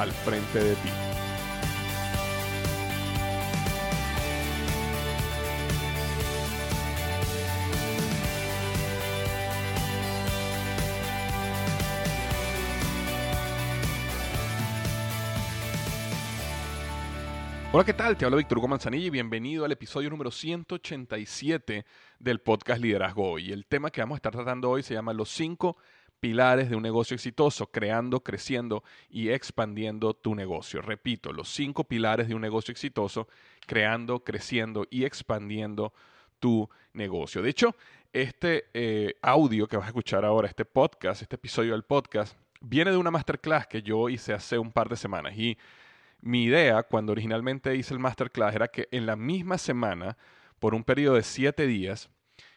al frente de ti. Hola, ¿qué tal? Te hablo Víctor Hugo Manzanilla y bienvenido al episodio número 187 del podcast Liderazgo Hoy. El tema que vamos a estar tratando hoy se llama Los cinco pilares de un negocio exitoso, creando, creciendo y expandiendo tu negocio. Repito, los cinco pilares de un negocio exitoso, creando, creciendo y expandiendo tu negocio. De hecho, este eh, audio que vas a escuchar ahora, este podcast, este episodio del podcast, viene de una masterclass que yo hice hace un par de semanas y mi idea, cuando originalmente hice el masterclass, era que en la misma semana, por un periodo de siete días,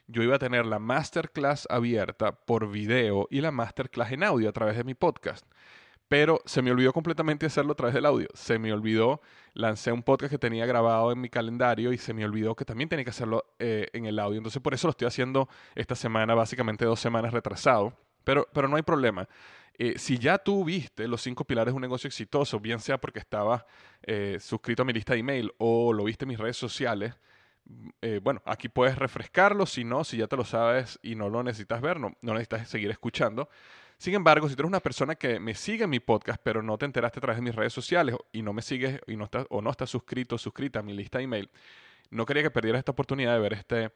yo iba a tener la masterclass abierta por video y la masterclass en audio a través de mi podcast. Pero se me olvidó completamente hacerlo a través del audio. Se me olvidó, lancé un podcast que tenía grabado en mi calendario y se me olvidó que también tenía que hacerlo eh, en el audio. Entonces por eso lo estoy haciendo esta semana, básicamente dos semanas retrasado. Pero, pero no hay problema. Eh, si ya tú viste los cinco pilares de un negocio exitoso, bien sea porque estabas eh, suscrito a mi lista de email o lo viste en mis redes sociales, eh, bueno, aquí puedes refrescarlo, si no, si ya te lo sabes y no lo necesitas ver, no, no necesitas seguir escuchando. Sin embargo, si tú eres una persona que me sigue en mi podcast, pero no te enteraste a través de mis redes sociales y no me sigues y no estás, o no estás suscrito o suscrita a mi lista de email, no quería que perdieras esta oportunidad de ver este,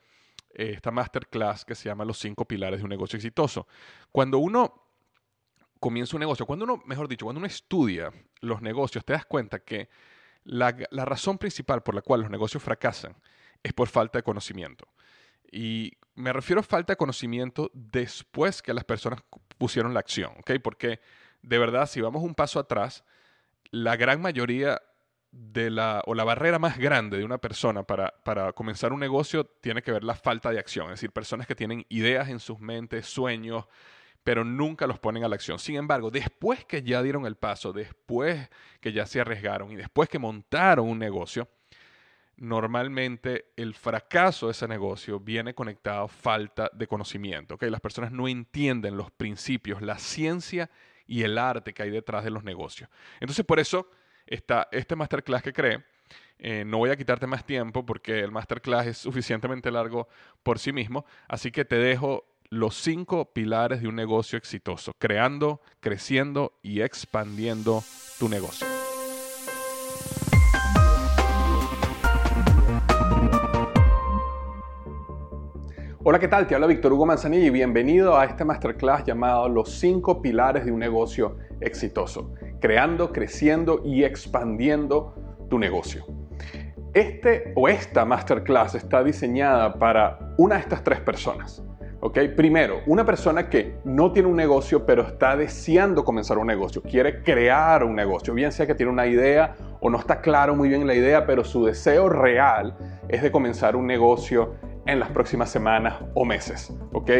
esta masterclass que se llama Los cinco pilares de un negocio exitoso. Cuando uno comienza un negocio, cuando uno, mejor dicho, cuando uno estudia los negocios, te das cuenta que la razón principal por la cual los negocios fracasan es por falta de conocimiento. Y me refiero a falta de conocimiento después que las personas pusieron la acción, ¿ok? Porque de verdad, si vamos un paso atrás, la gran mayoría de la, o la barrera más grande de una persona para, para comenzar un negocio tiene que ver la falta de acción. Es decir, personas que tienen ideas en sus mentes, sueños, pero nunca los ponen a la acción. Sin embargo, después que ya dieron el paso, después que ya se arriesgaron y después que montaron un negocio, normalmente el fracaso de ese negocio viene conectado a falta de conocimiento. ¿okay? Las personas no entienden los principios, la ciencia y el arte que hay detrás de los negocios. Entonces, por eso está este masterclass que creé. Eh, no voy a quitarte más tiempo porque el masterclass es suficientemente largo por sí mismo, así que te dejo los cinco pilares de un negocio exitoso, creando, creciendo y expandiendo tu negocio. Hola, ¿qué tal? Te habla Víctor Hugo Manzanilla y bienvenido a este masterclass llamado Los cinco pilares de un negocio exitoso. creando, creciendo y expandiendo tu negocio. Este o esta masterclass está diseñada para una de estas tres personas. Primero, una persona que no tiene un negocio pero está deseando comenzar un negocio, quiere crear un negocio, bien sea que tiene una idea o no está claro muy bien la idea, pero su deseo real es de comenzar un negocio en las próximas semanas o meses. ¿ok?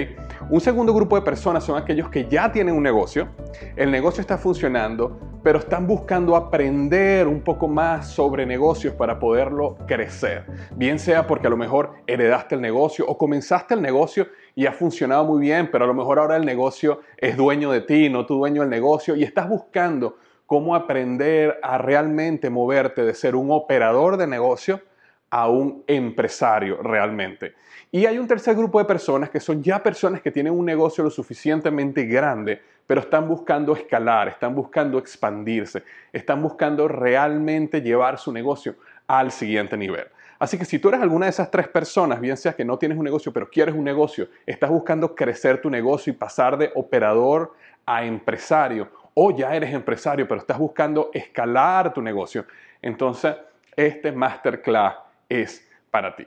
Un segundo grupo de personas son aquellos que ya tienen un negocio, el negocio está funcionando, pero están buscando aprender un poco más sobre negocios para poderlo crecer. Bien sea porque a lo mejor heredaste el negocio o comenzaste el negocio y ha funcionado muy bien, pero a lo mejor ahora el negocio es dueño de ti, no tu dueño del negocio, y estás buscando cómo aprender a realmente moverte de ser un operador de negocio a un empresario realmente. Y hay un tercer grupo de personas que son ya personas que tienen un negocio lo suficientemente grande, pero están buscando escalar, están buscando expandirse, están buscando realmente llevar su negocio al siguiente nivel. Así que si tú eres alguna de esas tres personas, bien sea que no tienes un negocio, pero quieres un negocio, estás buscando crecer tu negocio y pasar de operador a empresario, o ya eres empresario, pero estás buscando escalar tu negocio, entonces este masterclass es para ti.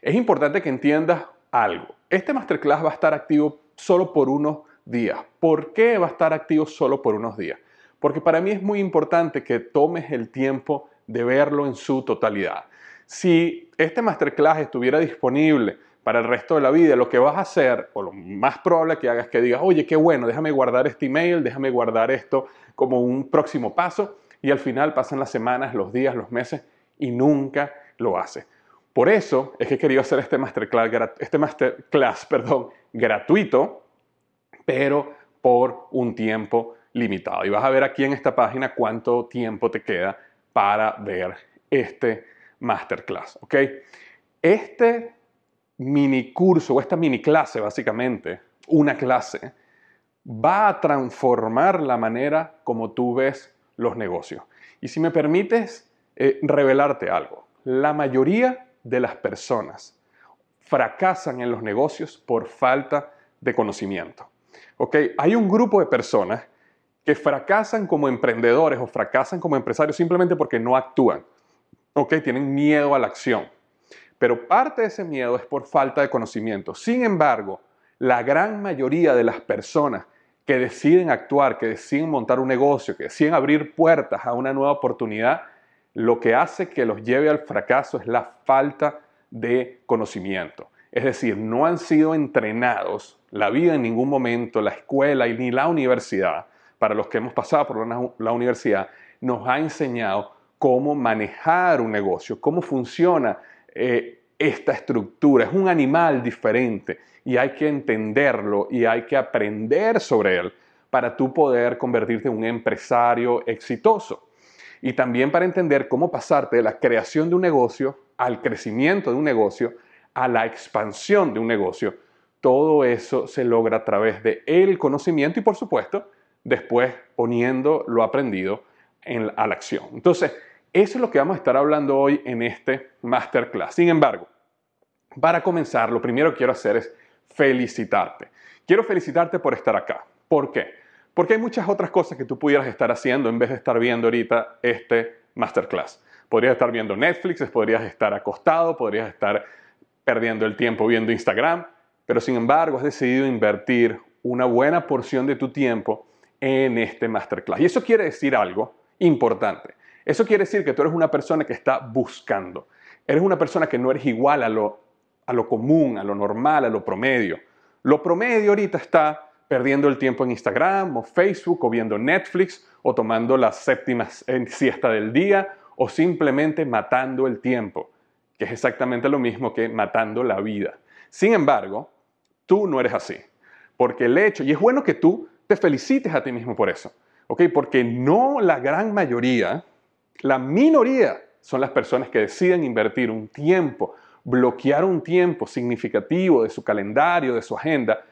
Es importante que entiendas algo. Este masterclass va a estar activo solo por unos días. ¿Por qué va a estar activo solo por unos días? Porque para mí es muy importante que tomes el tiempo de verlo en su totalidad. Si este masterclass estuviera disponible para el resto de la vida, lo que vas a hacer, o lo más probable que hagas, es que digas, oye, qué bueno, déjame guardar este email, déjame guardar esto como un próximo paso, y al final pasan las semanas, los días, los meses, y nunca lo hace. Por eso es que he querido hacer este masterclass, este masterclass perdón, gratuito, pero por un tiempo limitado. Y vas a ver aquí en esta página cuánto tiempo te queda para ver este masterclass. ¿ok? Este mini curso o esta mini clase, básicamente, una clase, va a transformar la manera como tú ves los negocios. Y si me permites eh, revelarte algo, la mayoría de las personas fracasan en los negocios por falta de conocimiento. Hay un grupo de personas que fracasan como emprendedores o fracasan como empresarios simplemente porque no actúan. Tienen miedo a la acción. Pero parte de ese miedo es por falta de conocimiento. Sin embargo, la gran mayoría de las personas que deciden actuar, que deciden montar un negocio, que deciden abrir puertas a una nueva oportunidad, lo que hace que los lleve al fracaso es la falta de conocimiento. Es decir, no han sido entrenados la vida en ningún momento, la escuela y ni la universidad, para los que hemos pasado por la, universidad, nos ha enseñado cómo manejar un negocio, cómo funciona eh, esta estructura. Es un animal diferente y hay que entenderlo y hay que aprender sobre él para tú poder convertirte en un empresario exitoso y también para entender cómo pasarte de la creación de un negocio al crecimiento de un negocio, a la expansión de un negocio. Todo eso se logra a través de el conocimiento y por supuesto después poniendo lo aprendido en, a la acción. Entonces, eso es lo que vamos a estar hablando hoy en este masterclass. Sin embargo, para comenzar, lo primero que quiero hacer es felicitarte. Quiero felicitarte por estar acá. ¿Por qué? Porque hay muchas otras cosas que tú pudieras estar haciendo en vez de estar viendo ahorita este masterclass. Podrías estar viendo Netflix, podrías estar acostado, podrías estar perdiendo el tiempo viendo Instagram, pero sin embargo has decidido invertir una buena porción de tu tiempo en este masterclass. Y eso quiere decir algo importante. Eso quiere decir que tú eres una persona que está buscando. Eres una persona que no eres igual a lo, a lo común, a lo normal, a lo promedio. Lo promedio ahorita está perdiendo el tiempo en Instagram o Facebook o viendo Netflix o tomando la séptima siesta del día o simplemente matando el tiempo, que es exactamente lo mismo que matando la vida. Sin embargo, tú no eres así, porque el hecho, y es bueno que tú te felicites a ti mismo por eso, ¿ok? Porque no la gran mayoría, la minoría son las personas que deciden invertir un tiempo, bloquear un tiempo significativo de su calendario, de su agenda,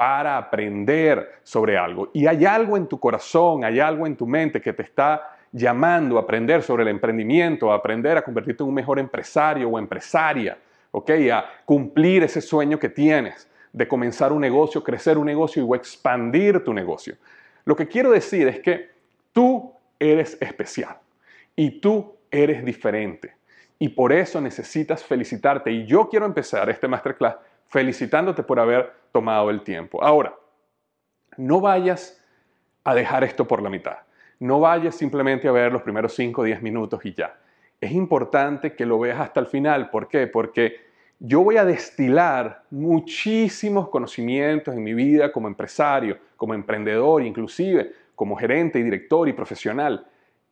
para aprender sobre algo. Y hay algo en tu corazón, hay algo en tu mente que te está llamando a aprender sobre el emprendimiento, a aprender a convertirte en un mejor empresario o empresaria, ¿ok? A cumplir ese sueño que tienes de comenzar un negocio, crecer un negocio y expandir tu negocio. Lo que quiero decir es que tú eres especial y tú eres diferente. Y por eso necesitas felicitarte. Y yo quiero empezar este masterclass felicitándote por haber tomado el tiempo. Ahora, no vayas a dejar esto por la mitad. No vayas simplemente a ver los primeros 5 o 10 minutos y ya. Es importante que lo veas hasta el final. ¿Por qué? Porque yo voy a destilar muchísimos conocimientos en mi vida como empresario, como emprendedor, inclusive como gerente y director y profesional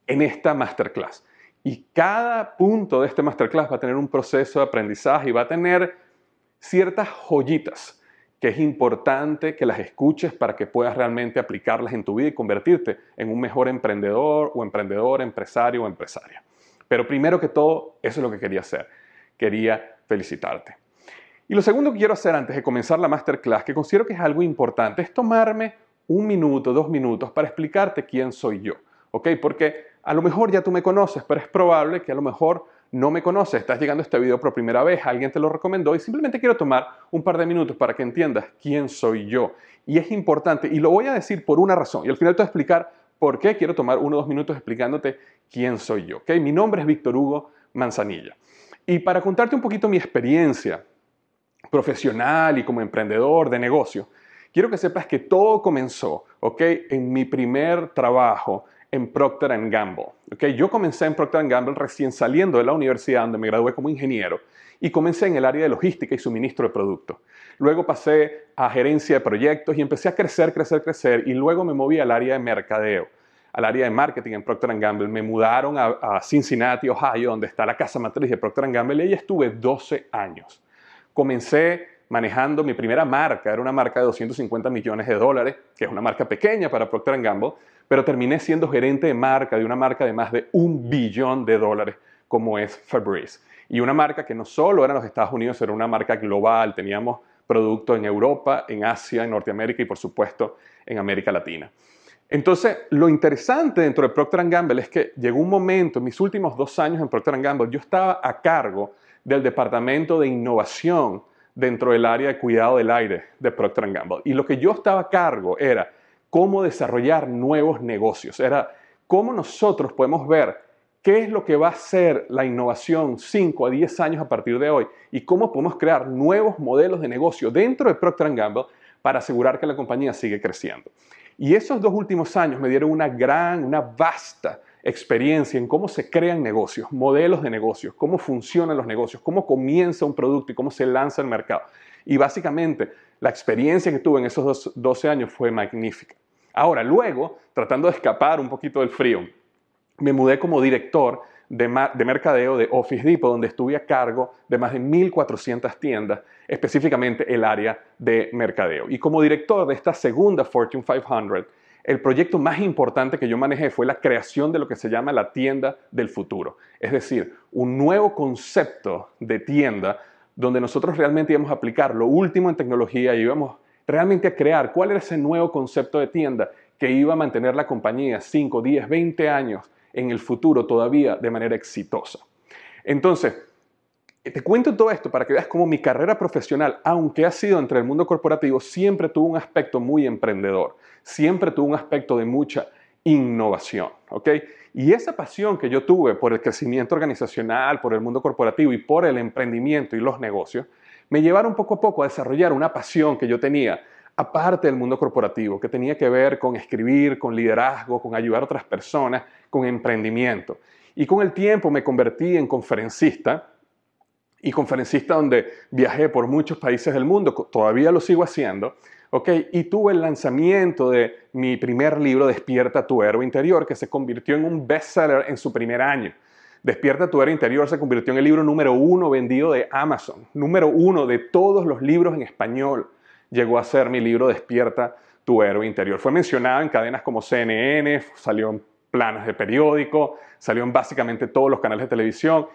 en esta masterclass. Y cada punto de este masterclass va a tener un proceso de aprendizaje y va a tener ciertas joyitas que es importante que las escuches para que puedas realmente aplicarlas en tu vida y convertirte en un mejor emprendedor o emprendedor, empresario o empresaria. Pero primero que todo, eso es lo que quería hacer. Quería felicitarte. Y lo segundo que quiero hacer antes de comenzar la masterclass, que considero que es algo importante, es tomarme un minuto, dos minutos para explicarte quién soy yo. ¿Ok? Porque a lo mejor ya tú me conoces, pero es probable que a lo mejor no me conoces, estás llegando a este video por primera vez, alguien te lo recomendó y simplemente quiero tomar un par de minutos para que entiendas quién soy yo. Y es importante, y lo voy a decir por una razón, y al final te voy a explicar por qué quiero tomar uno o dos minutos explicándote quién soy yo. ¿ok? Mi nombre es Víctor Hugo Manzanilla. Y para contarte un poquito mi experiencia profesional y como emprendedor de negocio, quiero que sepas que todo comenzó ¿ok? en mi primer trabajo en Procter Gamble. ¿okay? Yo comencé en Procter Gamble recién saliendo de la universidad donde me gradué como ingeniero y comencé en el área de logística y suministro de productos. Luego pasé a gerencia de proyectos y empecé a crecer, crecer, crecer y luego me moví al área de mercadeo, al área de marketing en Procter Gamble. Me mudaron a, a Cincinnati, Ohio, donde está la casa matriz de Procter Gamble y ahí estuve 12 años. Comencé manejando mi primera marca, era una marca de 250 millones de dólares, que es una marca pequeña para Procter Gamble, pero terminé siendo gerente de marca de una marca de más de un billón de dólares como es Febreze. Y una marca que no solo era en los Estados Unidos, era una marca global, teníamos productos en Europa, en Asia, en Norteamérica y por supuesto en América Latina. Entonces, lo interesante dentro de Procter Gamble es que llegó un momento, en mis últimos dos años en Procter Gamble, yo estaba a cargo del departamento de innovación dentro del área de cuidado del aire de Procter Gamble. Y lo que yo estaba a cargo era cómo desarrollar nuevos negocios, era cómo nosotros podemos ver qué es lo que va a ser la innovación 5 a 10 años a partir de hoy y cómo podemos crear nuevos modelos de negocio dentro de Procter Gamble para asegurar que la compañía sigue creciendo. Y esos dos últimos años me dieron una gran, una vasta experiencia en cómo se crean negocios, modelos de negocios, cómo funcionan los negocios, cómo comienza un producto y cómo se lanza al mercado. Y básicamente la experiencia que tuve en esos 12 años fue magnífica. Ahora, luego, tratando de escapar un poquito del frío, me mudé como director de, mercadeo de Office Depot, donde estuve a cargo de más de 1.400 tiendas, específicamente el área de mercadeo. Y como director de esta segunda Fortune 500, el proyecto más importante que yo manejé fue la creación de lo que se llama la tienda del futuro. Es decir, un nuevo concepto de tienda donde nosotros realmente íbamos a aplicar lo último en tecnología y íbamos realmente a crear cuál era ese nuevo concepto de tienda que iba a mantener la compañía 5, 10, 20 años en el futuro todavía de manera exitosa. Entonces, te cuento todo esto para que veas cómo mi carrera profesional, aunque ha sido entre el mundo corporativo, siempre tuvo un aspecto muy emprendedor, siempre tuvo un aspecto de mucha innovación. Y esa pasión que yo tuve por el crecimiento organizacional, por el mundo corporativo y por el emprendimiento y los negocios, me llevaron poco a poco a desarrollar una pasión que yo tenía aparte del mundo corporativo, que tenía que ver con escribir, con liderazgo, con ayudar a otras personas, con emprendimiento. Y con el tiempo me convertí en conferencista y conferencista donde viajé por muchos países del mundo, todavía lo sigo haciendo, ¿ok? Y tuve el lanzamiento de mi primer libro, Despierta tu héroe interior, que se convirtió en un bestseller en su primer año. Despierta tu héroe interior se convirtió en el libro número uno vendido de Amazon, número uno de todos los libros en español. Llegó a ser mi libro Despierta tu héroe interior. Fue mencionado en cadenas como CNN, salió en planas de periódico, salió en básicamente todos los canales de televisión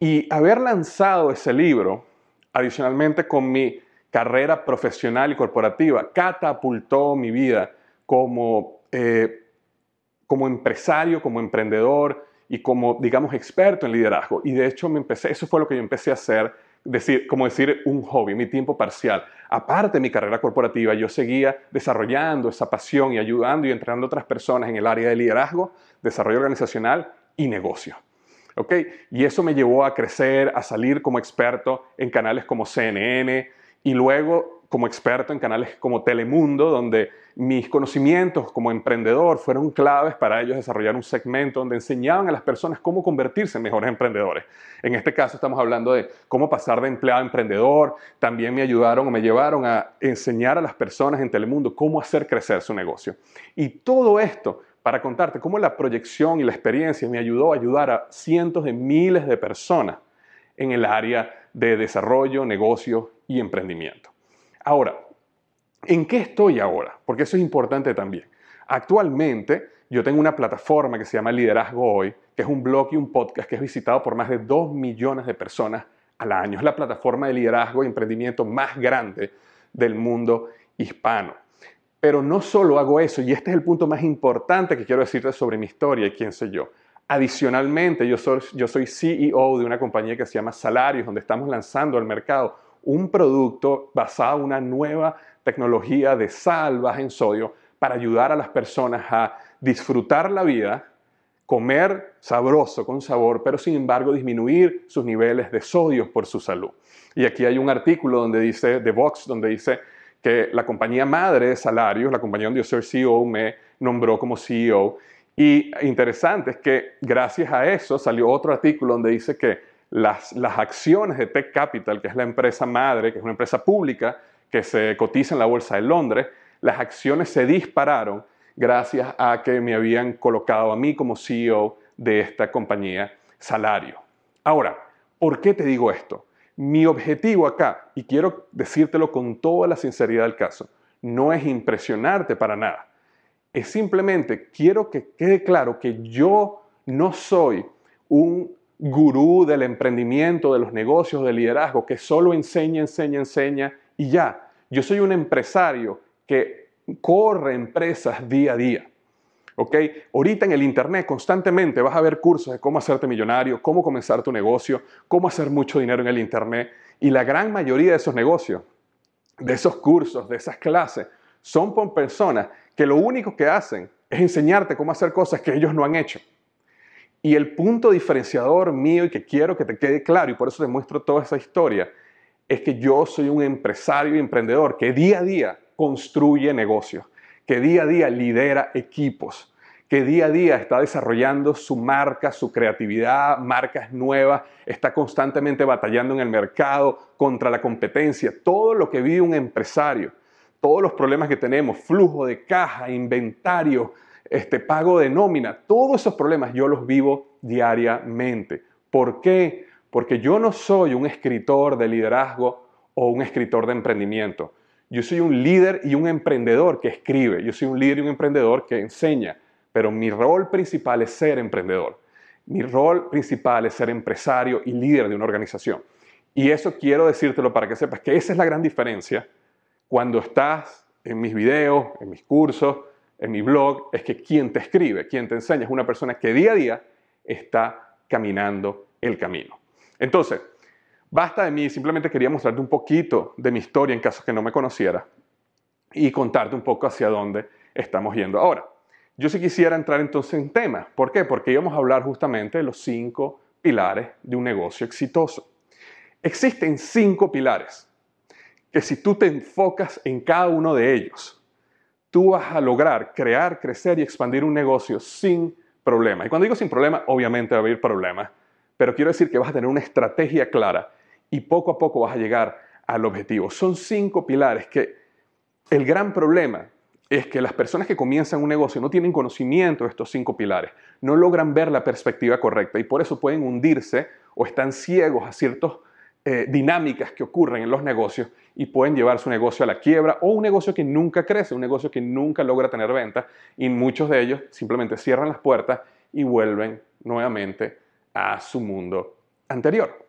y haber lanzado ese libro, adicionalmente con mi carrera profesional y corporativa, catapultó mi vida como, eh, como empresario, como emprendedor y como, digamos, experto en liderazgo. Y de hecho, me empecé, eso fue lo que yo empecé a hacer decir, como decir un hobby, mi tiempo parcial. Aparte de mi carrera corporativa, yo seguía desarrollando esa pasión y ayudando y entrenando a otras personas en el área de liderazgo, desarrollo organizacional y negocio. ¿Ok? Y eso me llevó a crecer, a salir como experto en canales como CNN y luego como experto en canales como Telemundo, donde mis conocimientos como emprendedor fueron claves para ellos desarrollar un segmento donde enseñaban a las personas cómo convertirse en mejores emprendedores. En este caso estamos hablando de cómo pasar de empleado a emprendedor. También me ayudaron o me llevaron a enseñar a las personas en Telemundo cómo hacer crecer su negocio. Y todo esto para contarte cómo la proyección y la experiencia me ayudó a ayudar a cientos de miles de personas en el área de desarrollo, negocio y emprendimiento. Ahora, ¿en qué estoy ahora? Porque eso es importante también. Actualmente yo tengo una plataforma que se llama Liderazgo Hoy, que es un blog y un podcast que es visitado por más de 2 millones de personas al año. Es la plataforma de liderazgo y emprendimiento más grande del mundo hispano. Pero no solo hago eso, y este es el punto más importante que quiero decirte sobre mi historia y quién soy yo. Adicionalmente, yo soy, yo soy CEO de una compañía que se llama Salarios, donde estamos lanzando al mercado un producto basado en una nueva tecnología de sal baja en sodio para ayudar a las personas a disfrutar la vida, comer sabroso con sabor, pero sin embargo disminuir sus niveles de sodio por su salud. Y aquí hay un artículo donde dice, de Vox, donde dice que la compañía madre de salarios, la compañía donde yo soy CEO, me nombró como CEO. Y interesante es que gracias a eso salió otro artículo donde dice que las, acciones de Tech Capital, que es la empresa madre, que es una empresa pública que se cotiza en la Bolsa de Londres, las acciones se dispararon gracias a que me habían colocado a mí como CEO de esta compañía salario. Ahora, ¿por qué te digo esto? Mi objetivo acá, y quiero decírtelo con toda la sinceridad del caso, no es impresionarte para nada. Es simplemente, quiero que quede claro que yo no soy un gurú del emprendimiento, de los negocios, del liderazgo, que solo enseña, enseña, enseña y ya. Yo soy un empresario que corre empresas día a día. ¿Ok? Ahorita en el Internet constantemente vas a ver cursos de cómo hacerte millonario, cómo comenzar tu negocio, cómo hacer mucho dinero en el Internet. Y la gran mayoría de esos negocios, de esos cursos, de esas clases, son por personas que lo único que hacen es enseñarte cómo hacer cosas que ellos no han hecho. Y el punto diferenciador mío y que quiero que te quede claro, y por eso te muestro toda esa historia, es que yo soy un empresario y emprendedor que día a día construye negocios, que día a día lidera equipos, que día a día está desarrollando su marca, su creatividad, marcas nuevas, está constantemente batallando en el mercado contra la competencia, todo lo que vive un empresario, todos los problemas que tenemos, flujo de caja, inventario, este pago de nómina, todos esos problemas yo los vivo diariamente. ¿Por qué? Porque yo no soy un escritor de liderazgo o un escritor de emprendimiento. Yo soy un líder y un emprendedor que escribe. Yo soy un líder y un emprendedor que enseña. Pero mi rol principal es ser emprendedor. Mi rol principal es ser empresario y líder de una organización. Y eso quiero decírtelo para que sepas que esa es la gran diferencia cuando estás en mis videos, en mis cursos, en mi blog es que quien te escribe, quien te enseña es una persona que día a día está caminando el camino. Entonces, basta de mí, simplemente quería mostrarte un poquito de mi historia en caso que no me conociera y contarte un poco hacia dónde estamos yendo ahora. Yo sí quisiera entrar entonces en tema. ¿Por qué? Porque íbamos a hablar justamente de los cinco pilares de un negocio exitoso. Existen cinco pilares que si tú te enfocas en cada uno de ellos, tú vas a lograr crear, crecer y expandir un negocio sin problema. Y cuando digo sin problema, obviamente va a haber problemas, pero quiero decir que vas a tener una estrategia clara y poco a poco vas a llegar al objetivo. Son cinco pilares que el gran problema es que las personas que comienzan un negocio no tienen conocimiento de estos cinco pilares, no logran ver la perspectiva correcta y por eso pueden hundirse o están ciegos a ciertos eh, dinámicas que ocurren en los negocios y pueden llevar su negocio a la quiebra o un negocio que nunca crece, un negocio que nunca logra tener venta y muchos de ellos simplemente cierran las puertas y vuelven nuevamente a su mundo anterior.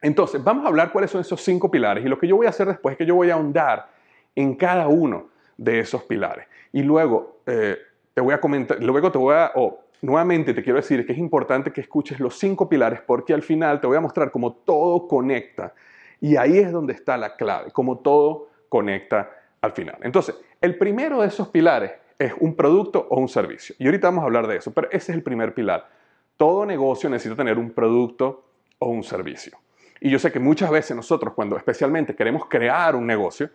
Entonces, vamos a hablar cuáles son esos cinco pilares y lo que yo voy a hacer después es que yo voy a ahondar en cada uno de esos pilares y luego eh, te voy a comentar, luego te voy a, nuevamente te quiero decir que es importante que escuches los cinco pilares porque al final te voy a mostrar cómo todo conecta y ahí es donde está la clave, cómo todo conecta al final. Entonces, el primero de esos pilares es un producto o un servicio. Y ahorita vamos a hablar de eso, pero ese es el primer pilar. Todo negocio necesita tener un producto o un servicio. Y yo sé que muchas veces nosotros, cuando especialmente queremos crear un negocio,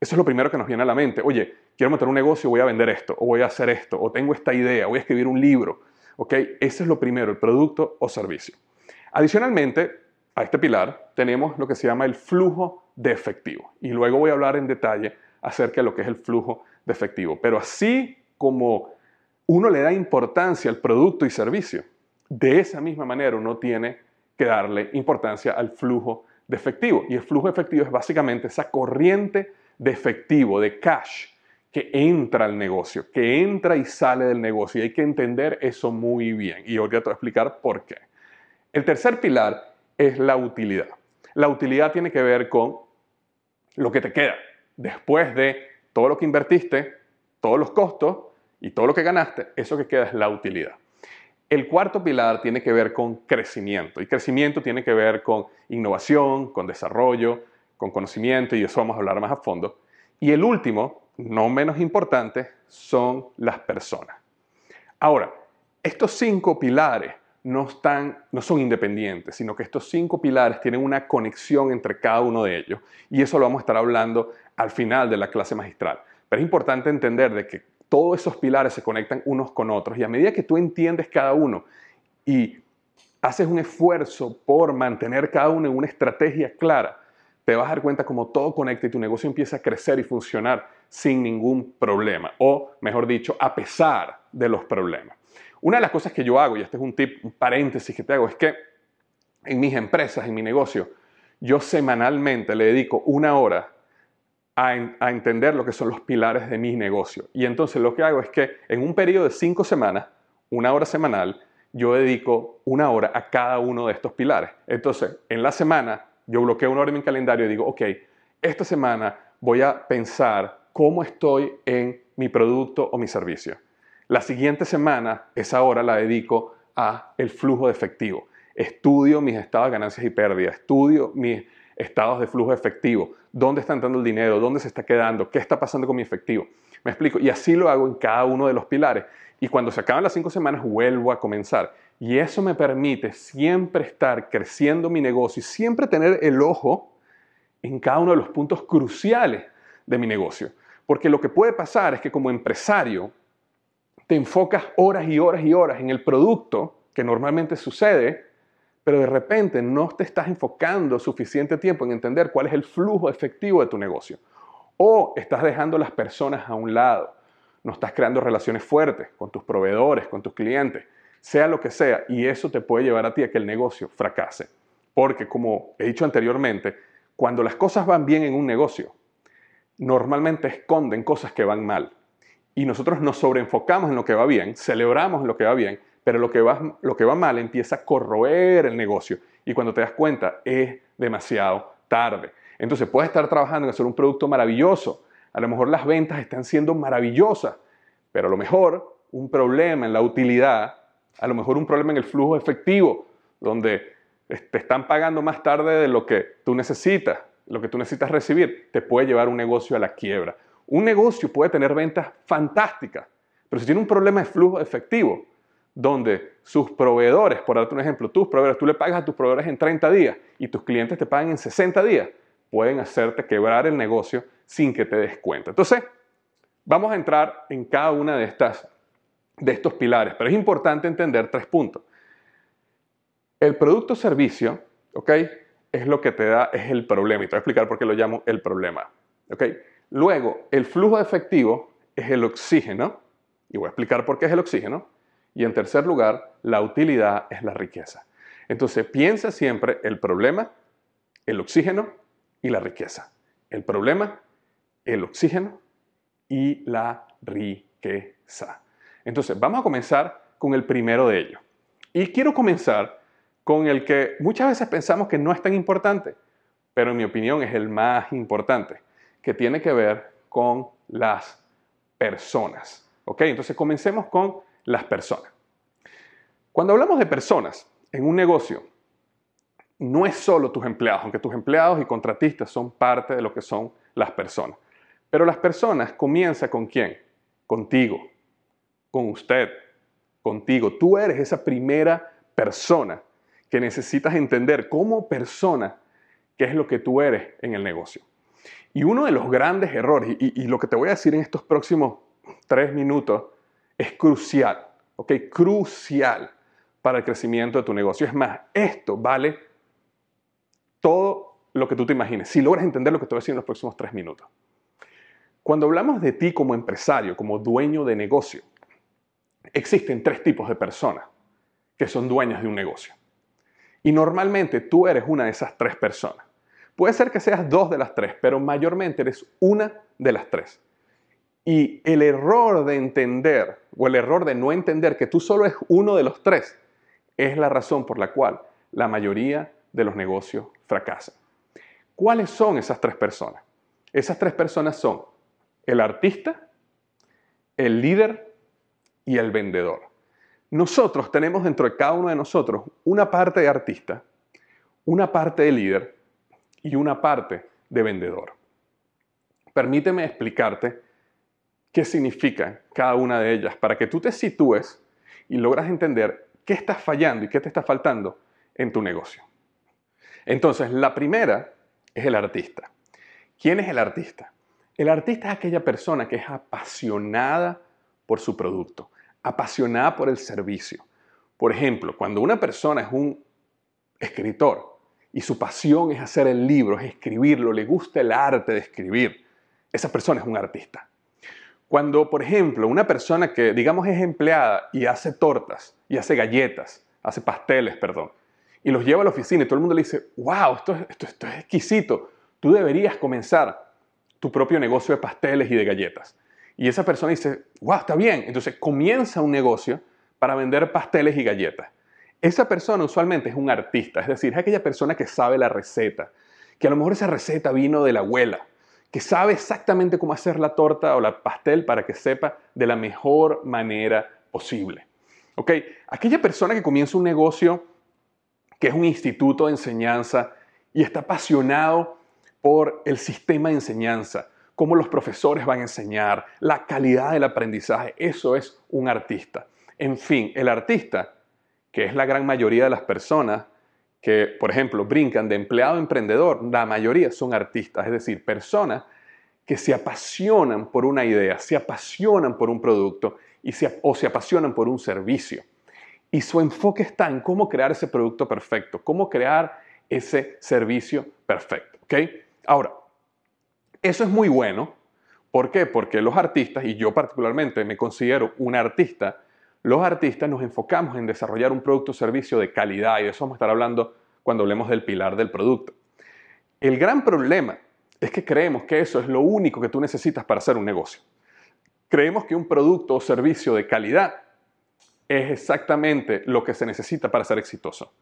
eso es lo primero que nos viene a la mente. Oye, quiero montar un negocio, voy a vender esto, o voy a hacer esto, o tengo esta idea, voy a escribir un libro. ¿Ok? Ese es lo primero, el producto o servicio. Adicionalmente, a este pilar tenemos lo que se llama el flujo de efectivo. Y luego voy a hablar en detalle acerca de lo que es el flujo de efectivo. Pero así como uno le da importancia al producto y servicio, de esa misma manera uno tiene que darle importancia al flujo de efectivo. Y el flujo de efectivo es básicamente esa corriente de efectivo, de cash, que entra al negocio, que entra y sale del negocio. Y hay que entender eso muy bien. Y hoy te voy a explicar por qué. El tercer pilar es la utilidad. La utilidad tiene que ver con lo que te queda después de todo lo que invertiste, todos los costos y todo lo que ganaste. Eso que queda es la utilidad. El cuarto pilar tiene que ver con crecimiento y crecimiento tiene que ver con innovación, con desarrollo, con conocimiento y eso vamos a hablar más a fondo. Y el último, no menos importante, son las personas. Ahora, estos cinco pilares no, están, no son independientes, sino que estos cinco pilares tienen una conexión entre cada uno de ellos y eso lo vamos a estar hablando al final de la clase magistral. Pero es importante entender de que todos esos pilares se conectan unos con otros y a medida que tú entiendes cada uno y haces un esfuerzo por mantener cada uno en una estrategia clara, te vas a dar cuenta cómo todo conecta y tu negocio empieza a crecer y funcionar sin ningún problema, o mejor dicho, a pesar de los problemas. Una de las cosas que yo hago, y este es un tip, un paréntesis que te hago, es que en mis empresas, en mi negocio, yo semanalmente le dedico una hora a, entender lo que son los pilares de mi negocio. Y entonces lo que hago es que en un periodo de cinco semanas, una hora semanal, yo dedico una hora a cada uno de estos pilares. Entonces, en la semana, yo bloqueo una hora en mi calendario y digo, ok, esta semana voy a pensar cómo estoy en mi producto o mi servicio. La siguiente semana, esa hora la dedico a el flujo de efectivo. Estudio mis estados de ganancias y pérdidas, estudio mis estados de flujo efectivo, dónde está entrando el dinero, dónde se está quedando, qué está pasando con mi efectivo. Me explico. Y así lo hago en cada uno de los pilares. Y cuando se acaban las cinco semanas, vuelvo a comenzar. Y eso me permite siempre estar creciendo mi negocio y siempre tener el ojo en cada uno de los puntos cruciales de mi negocio. Porque lo que puede pasar es que como empresario te enfocas horas y horas y horas en el producto que normalmente sucede pero de repente no te estás enfocando suficiente tiempo en entender cuál es el flujo efectivo de tu negocio. O estás dejando las personas a un lado, no estás creando relaciones fuertes con tus proveedores, con tus clientes, sea lo que sea, y eso te puede llevar a ti a que el negocio fracase. Porque como he dicho anteriormente, cuando las cosas van bien en un negocio, normalmente esconden cosas que van mal. Y nosotros nos sobreenfocamos en lo que va bien, celebramos lo que va bien, pero lo que, va, lo que va mal empieza a corroer el negocio y cuando te das cuenta es demasiado tarde. Entonces puedes estar trabajando en hacer un producto maravilloso, a lo mejor las ventas están siendo maravillosas, pero a lo mejor un problema en la utilidad, a lo mejor un problema en el flujo efectivo, donde te están pagando más tarde de lo que tú necesitas, lo que tú necesitas recibir, te puede llevar un negocio a la quiebra. Un negocio puede tener ventas fantásticas, pero si tiene un problema de flujo efectivo, donde sus proveedores, por darte un ejemplo, tus proveedores, tú le pagas a tus proveedores en 30 días y tus clientes te pagan en 60 días, pueden hacerte quebrar el negocio sin que te des cuenta. Entonces, vamos a entrar en cada una de estas de estos pilares, pero es importante entender tres puntos. El producto servicio, ¿ok? Es lo que te da, es el problema, y te voy a explicar por qué lo llamo el problema, ¿ok? Luego, el flujo de efectivo es el oxígeno, y voy a explicar por qué es el oxígeno. Y en tercer lugar, la utilidad es la riqueza. Entonces piensa siempre el problema, el oxígeno y la riqueza. El problema, el oxígeno y la riqueza. Entonces vamos a comenzar con el primero de ellos. Y quiero comenzar con el que muchas veces pensamos que no es tan importante, pero en mi opinión es el más importante, que tiene que ver con las personas. ¿Ok? Entonces comencemos con las personas. Cuando hablamos de personas en un negocio, no es solo tus empleados, aunque tus empleados y contratistas son parte de lo que son las personas. Pero las personas comienza con quién? Contigo, con usted, contigo. Tú eres esa primera persona que necesitas entender como persona qué es lo que tú eres en el negocio. Y uno de los grandes errores, y, lo que te voy a decir en estos próximos tres minutos, es crucial, ¿ok? Crucial para el crecimiento de tu negocio. Es más, esto vale todo lo que tú te imagines, si logras entender lo que te voy a decir en los próximos tres minutos. Cuando hablamos de ti como empresario, como dueño de negocio, existen tres tipos de personas que son dueñas de un negocio. Y normalmente tú eres una de esas tres personas. Puede ser que seas dos de las tres, pero mayormente eres una de las tres. Y el error de entender o el error de no entender que tú solo eres uno de los tres es la razón por la cual la mayoría de los negocios fracasan. ¿Cuáles son esas tres personas? Esas tres personas son el artista, el líder y el vendedor. Nosotros tenemos dentro de cada uno de nosotros una parte de artista, una parte de líder y una parte de vendedor. Permíteme explicarte qué significa cada una de ellas para que tú te sitúes y logras entender qué estás fallando y qué te está faltando en tu negocio. Entonces, la primera es el artista. ¿Quién es el artista? El artista es aquella persona que es apasionada por su producto, apasionada por el servicio. Por ejemplo, cuando una persona es un escritor y su pasión es hacer el libro, es escribirlo, le gusta el arte de escribir, esa persona es un artista. Cuando, por ejemplo, una persona que, digamos, es empleada y hace tortas, y hace galletas, hace pasteles, perdón, y los lleva a la oficina y todo el mundo le dice, wow, esto, esto, esto es exquisito, tú deberías comenzar tu propio negocio de pasteles y de galletas. Y esa persona dice, wow, está bien. Entonces comienza un negocio para vender pasteles y galletas. Esa persona usualmente es un artista, es decir, es aquella persona que sabe la receta, que a lo mejor esa receta vino de la abuela, que sabe exactamente cómo hacer la torta o la pastel para que sepa de la mejor manera posible. ¿Ok? Aquella persona que comienza un negocio que es un instituto de enseñanza y está apasionado por el sistema de enseñanza, cómo los profesores van a enseñar, la calidad del aprendizaje. Eso es un artista. En fin, el artista, que es la gran mayoría de las personas que, por ejemplo, brincan de empleado a emprendedor, la mayoría son artistas, es decir, personas que se apasionan por una idea, se apasionan por un producto y o se apasionan por un servicio. Y su enfoque está en cómo crear ese producto perfecto, cómo crear ese servicio perfecto. ¿okay? Ahora, eso es muy bueno. ¿Por qué? Porque los artistas, y yo particularmente me considero un artista, los artistas nos enfocamos en desarrollar un producto o servicio de calidad y de eso vamos a estar hablando cuando hablemos del pilar del producto. El gran problema es que creemos que eso es lo único que tú necesitas para hacer un negocio. Creemos que un producto o servicio de calidad es exactamente lo que se necesita para ser exitoso.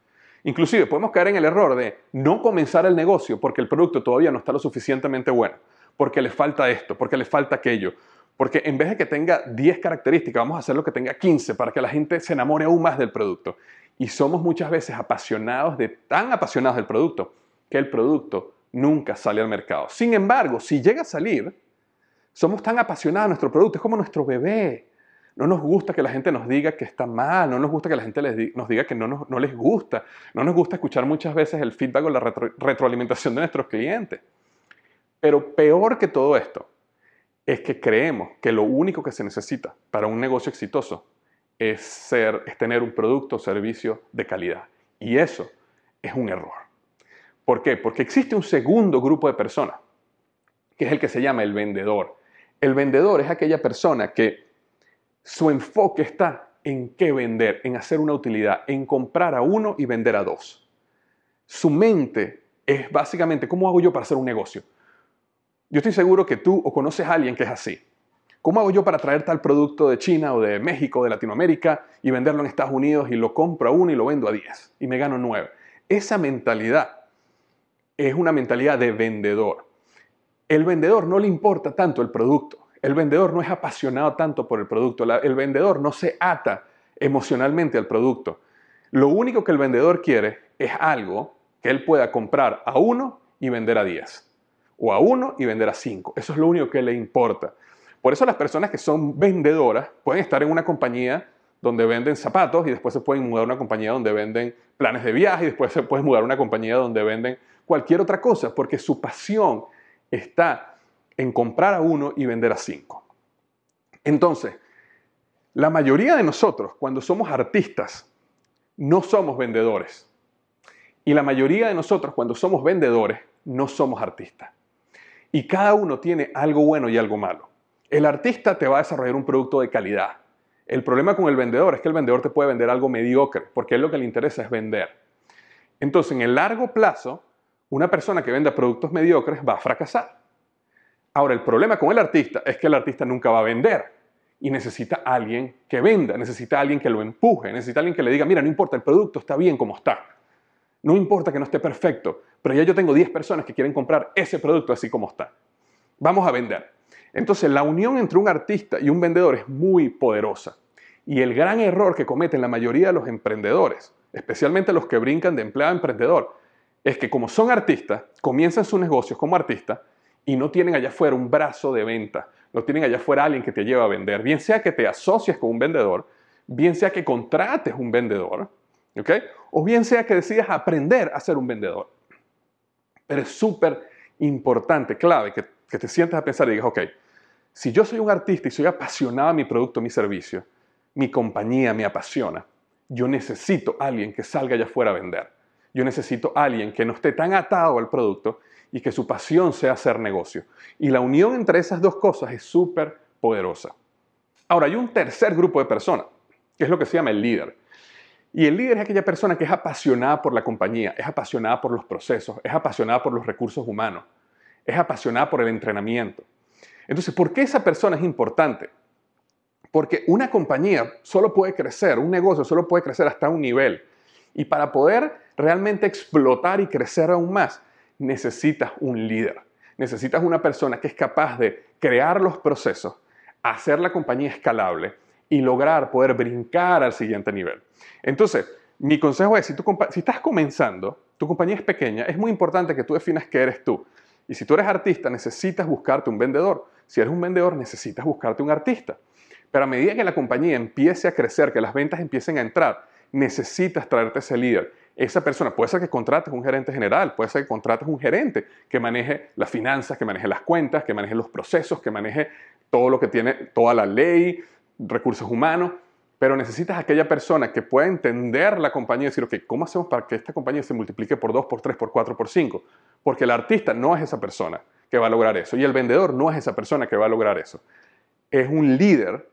Inclusive podemos caer en el error de no comenzar el negocio porque el producto todavía no está lo suficientemente bueno, porque le falta esto, porque le falta aquello, porque en vez de que tenga 10 características, vamos a hacerlo que tenga 15 para que la gente se enamore aún más del producto. Y somos muchas veces apasionados de tan apasionados del producto que el producto nunca sale al mercado. Sin embargo, si llega a salir, somos tan apasionados de nuestro producto, es como nuestro bebé. No nos gusta que la gente nos diga que está mal, no nos gusta que la gente nos diga que no, no les gusta, no nos gusta escuchar muchas veces el feedback o la retroalimentación de nuestros clientes. Pero peor que todo esto es que creemos que lo único que se necesita para un negocio exitoso es, ser, es tener un producto o servicio de calidad. Y eso es un error. ¿Por qué? Porque existe un segundo grupo de personas, que es el que se llama el vendedor. El vendedor es aquella persona que su enfoque está en qué vender, en hacer una utilidad, en comprar a uno y vender a dos. Su mente es básicamente, ¿cómo hago yo para hacer un negocio? Yo estoy seguro que tú o conoces a alguien que es así. ¿Cómo hago yo para traer tal producto de China o de México, de Latinoamérica y venderlo en Estados Unidos y lo compro a uno y lo vendo a 10 y me gano 9? Esa mentalidad es una mentalidad de vendedor. El vendedor no le importa tanto el producto, el vendedor no es apasionado tanto por el producto, el vendedor no se ata emocionalmente al producto. Lo único que el vendedor quiere es algo que él pueda comprar a uno y vender a diez. O a uno y vender a cinco. Eso es lo único que le importa. Por eso las personas que son vendedoras pueden estar en una compañía donde venden zapatos y después se pueden mudar a una compañía donde venden planes de viaje y después se pueden mudar a una compañía donde venden cualquier otra cosa, porque su pasión está en comprar a uno y vender a cinco. Entonces, la mayoría de nosotros, cuando somos artistas, no somos vendedores. Y la mayoría de nosotros, cuando somos vendedores, no somos artistas. Y cada uno tiene algo bueno y algo malo. El artista te va a desarrollar un producto de calidad. El problema con el vendedor es que el vendedor te puede vender algo mediocre, porque él lo que le interesa es vender. Entonces, en el largo plazo, una persona que venda productos mediocres va a fracasar. Ahora, el problema con el artista es que el artista nunca va a vender y necesita alguien que venda, necesita alguien que lo empuje, necesita alguien que le diga, mira, no importa, el producto está bien como está. No importa que no esté perfecto, pero ya yo tengo 10 personas que quieren comprar ese producto así como está. Vamos a vender. Entonces, la unión entre un artista y un vendedor es muy poderosa. Y el gran error que cometen la mayoría de los emprendedores, especialmente los que brincan de empleado a emprendedor, es que como son artistas, comienzan sus negocios como artistas y no tienen allá afuera un brazo de venta, no tienen allá afuera alguien que te lleve a vender, bien sea que te asocies con un vendedor, bien sea que contrates un vendedor, ¿ok? O bien sea que decidas aprender a ser un vendedor. Pero es súper importante, clave, que, que, te sientes a pensar y digas, ok, si yo soy un artista y soy apasionado a mi producto, mi servicio, mi compañía me apasiona, yo necesito a alguien que salga allá afuera a vender. Yo necesito a alguien que no esté tan atado al producto y que su pasión sea hacer negocio. Y la unión entre esas dos cosas es súper poderosa. Ahora, hay un tercer grupo de personas, que es lo que se llama el líder. Y el líder es aquella persona que es apasionada por la compañía, es apasionada por los procesos, es apasionada por los recursos humanos, es apasionada por el entrenamiento. Entonces, ¿por qué esa persona es importante? Porque una compañía solo puede crecer, un negocio solo puede crecer hasta un nivel. Y para poder realmente explotar y crecer aún más, necesitas un líder. Necesitas una persona que es capaz de crear los procesos, hacer la compañía escalable y lograr poder brincar al siguiente nivel. Entonces, mi consejo es, si, si estás comenzando, tu compañía es pequeña, es muy importante que tú definas qué eres tú. Y si tú eres artista, necesitas buscarte un vendedor. Si eres un vendedor, necesitas buscarte un artista. Pero a medida que la compañía empiece a crecer, que las ventas empiecen a entrar, necesitas traerte ese líder. Esa persona, puede ser que contrates un gerente general, puede ser que contrates un gerente que maneje las finanzas, que maneje las cuentas, que maneje los procesos, que maneje todo lo que tiene, toda la ley, recursos humanos, pero necesitas aquella persona que pueda entender la compañía y decir, ok, ¿cómo hacemos para que esta compañía se multiplique por 2, por 3, por 4, por 5? Porque el artista no es esa persona que va a lograr eso y el vendedor no es esa persona que va a lograr eso. Es un líder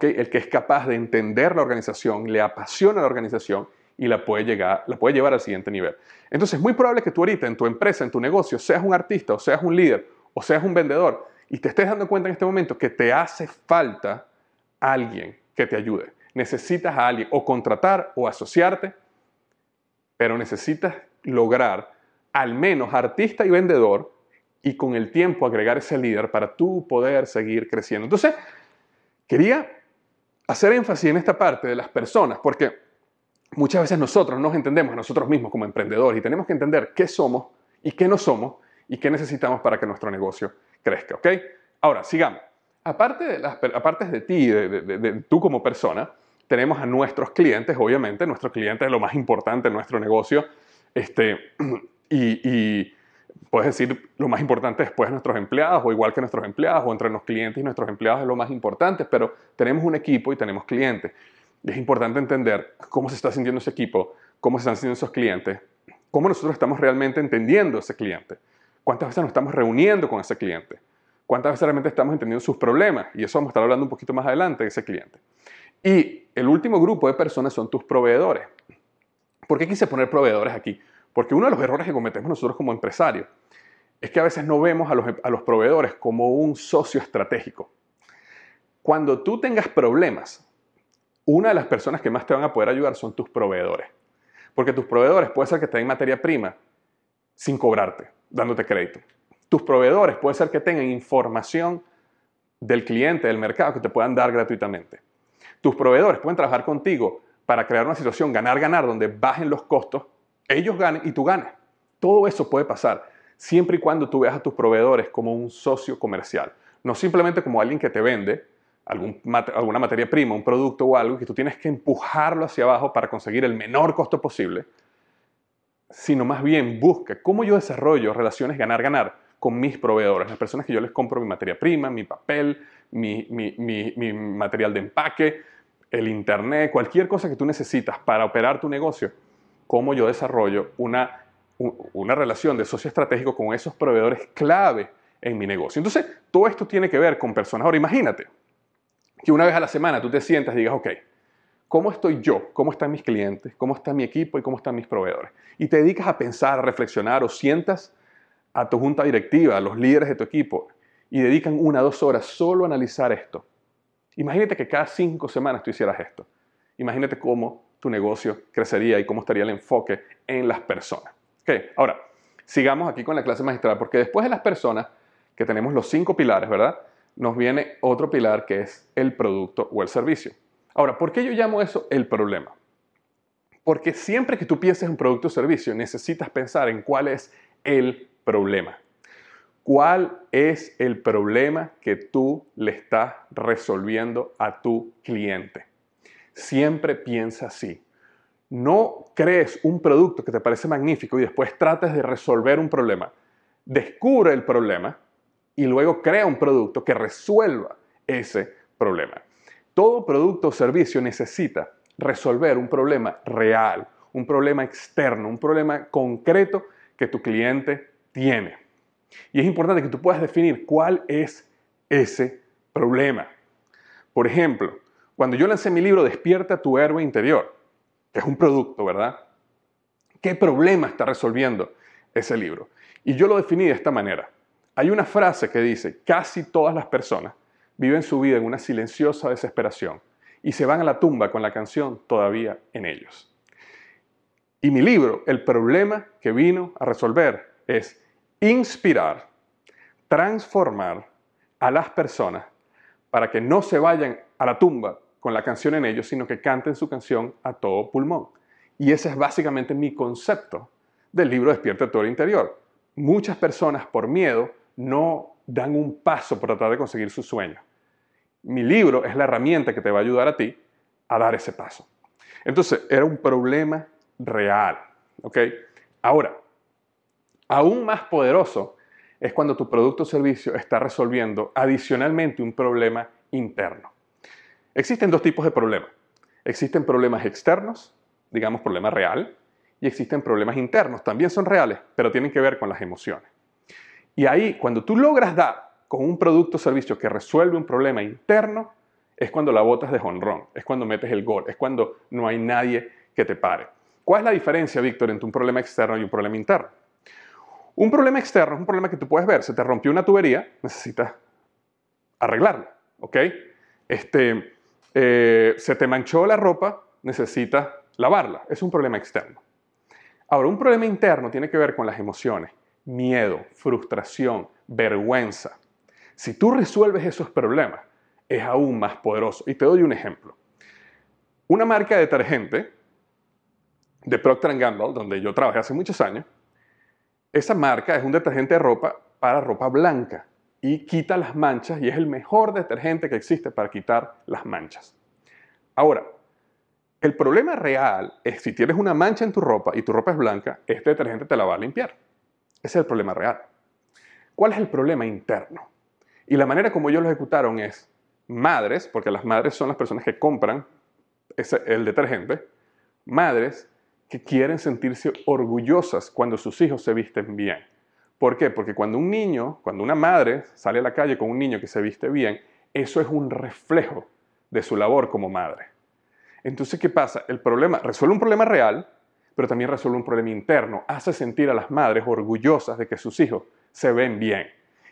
el que es capaz de entender la organización, le apasiona la organización y la puede, llegar, la puede llevar al siguiente nivel. Entonces es muy probable que tú ahorita en tu empresa, en tu negocio, seas un artista o seas un líder o seas un vendedor y te estés dando cuenta en este momento que te hace falta alguien que te ayude. Necesitas a alguien o contratar o asociarte, pero necesitas lograr al menos artista y vendedor y con el tiempo agregar ese líder para tú poder seguir creciendo. Entonces, quería hacer énfasis en esta parte de las personas, porque muchas veces nosotros nos entendemos a nosotros mismos como emprendedores y tenemos que entender qué somos y qué no somos y qué necesitamos para que nuestro negocio crezca, ¿ok? Ahora, sigamos. Aparte de, las, aparte de ti, de, de, tú como persona, tenemos a nuestros clientes, obviamente, nuestros clientes es lo más importante en nuestro negocio, este, y puedes decir lo más importante después de nuestros empleados o igual que nuestros empleados o entre los clientes y nuestros empleados es lo más importante, pero tenemos un equipo y tenemos clientes. Es importante entender cómo se está sintiendo ese equipo, cómo se están sintiendo esos clientes, cómo nosotros estamos realmente entendiendo a ese cliente, cuántas veces nos estamos reuniendo con ese cliente, cuántas veces realmente estamos entendiendo sus problemas, y eso vamos a estar hablando un poquito más adelante de ese cliente. Y el último grupo de personas son tus proveedores. ¿Por qué quise poner proveedores aquí? Porque uno de los errores que cometemos nosotros como empresarios es que a veces no vemos a los, proveedores como un socio estratégico. Cuando tú tengas problemas, una de las personas que más te van a poder ayudar son tus proveedores. Porque tus proveedores puede ser que te den materia prima sin cobrarte, dándote crédito. Tus proveedores puede ser que tengan información del cliente, del mercado, que te puedan dar gratuitamente. Tus proveedores pueden trabajar contigo para crear una situación ganar-ganar donde bajen los costos, ellos ganen y tú ganes. Todo eso puede pasar siempre y cuando tú veas a tus proveedores como un socio comercial, no simplemente como alguien que te vende alguna materia prima, un producto o algo que tú tienes que empujarlo hacia abajo para conseguir el menor costo posible, sino más bien busca cómo yo desarrollo relaciones ganar-ganar con mis proveedores, las personas que yo les compro mi materia prima, mi papel, mi, mi material de empaque, el internet, cualquier cosa que tú necesitas para operar tu negocio, cómo yo desarrollo una una relación de socio estratégico con esos proveedores clave en mi negocio. Entonces, todo esto tiene que ver con personas. Ahora, imagínate que una vez a la semana tú te sientas y digas, ok, ¿cómo estoy yo? ¿Cómo están mis clientes? ¿Cómo está mi equipo? ¿Y cómo están mis proveedores? Y te dedicas a pensar, a reflexionar o sientas a tu junta directiva, a los líderes de tu equipo y dedican una o dos horas solo a analizar esto. Imagínate que cada cinco semanas tú hicieras esto. Imagínate cómo tu negocio crecería y cómo estaría el enfoque en las personas. Ok, ahora, sigamos aquí con la clase magistral, porque después de las personas, que tenemos los cinco pilares, ¿verdad? Nos viene otro pilar que es el producto o el servicio. Ahora, ¿por qué yo llamo eso el problema? Porque siempre que tú pienses en producto o servicio, necesitas pensar en cuál es el problema. ¿Cuál es el problema que tú le estás resolviendo a tu cliente? Siempre piensa así no crees un producto que te parece magnífico y después trates de resolver un problema. Descubre el problema y luego crea un producto que resuelva ese problema. Todo producto o servicio necesita resolver un problema real, un problema externo, un problema concreto que tu cliente tiene. Y es importante que tú puedas definir cuál es ese problema. Por ejemplo, cuando yo lancé mi libro Despierta tu héroe interior, que es un producto, ¿verdad? ¿Qué problema está resolviendo ese libro? Y yo lo definí de esta manera. Hay una frase que dice, casi todas las personas viven su vida en una silenciosa desesperación y se van a la tumba con la canción todavía en ellos. Y mi libro, el problema que vino a resolver es inspirar, transformar a las personas para que no se vayan a la tumba con la canción en ellos, sino que canten su canción a todo pulmón. Y ese es básicamente mi concepto del libro Despierta el interior. Muchas personas por miedo no dan un paso por tratar de conseguir su sueño. Mi libro es la herramienta que te va a ayudar a ti a dar ese paso. Entonces, era un problema real. ¿ok? Ahora, aún más poderoso es cuando tu producto o servicio está resolviendo adicionalmente un problema interno. Existen dos tipos de problemas. Existen problemas externos, digamos problema real, y existen problemas internos, también son reales, pero tienen que ver con las emociones. Y ahí, cuando tú logras dar con un producto o servicio que resuelve un problema interno, es cuando la botas de jonrón, es cuando metes el gol, es cuando no hay nadie que te pare. ¿Cuál es la diferencia, Víctor, entre un problema externo y un problema interno? Un problema externo es un problema que tú puedes ver. Se te rompió una tubería, necesitas arreglarla, ¿ok? Este, eh, se te manchó la ropa, necesitas lavarla. Es un problema externo. Ahora, un problema interno tiene que ver con las emociones, miedo, frustración, vergüenza. Si tú resuelves esos problemas, es aún más poderoso. Y te doy un ejemplo. Una marca de detergente de Procter Gamble, donde yo trabajé hace muchos años, esa marca es un detergente de ropa para ropa blanca y quita las manchas y es el mejor detergente que existe para quitar las manchas. Ahora, el problema real es si tienes una mancha en tu ropa y tu ropa es blanca, este detergente te la va a limpiar. Ese es el problema real. ¿Cuál es el problema interno? Y la manera como ellos lo ejecutaron es madres, porque las madres son las personas que compran el detergente, madres que quieren sentirse orgullosas cuando sus hijos se visten bien ¿Por qué? Porque cuando un niño, cuando una madre sale a la calle con un niño que se viste bien, eso es un reflejo de su labor como madre. Entonces, ¿qué pasa? El problema resuelve un problema real, pero también resuelve un problema interno. Hace sentir a las madres orgullosas de que sus hijos se ven bien.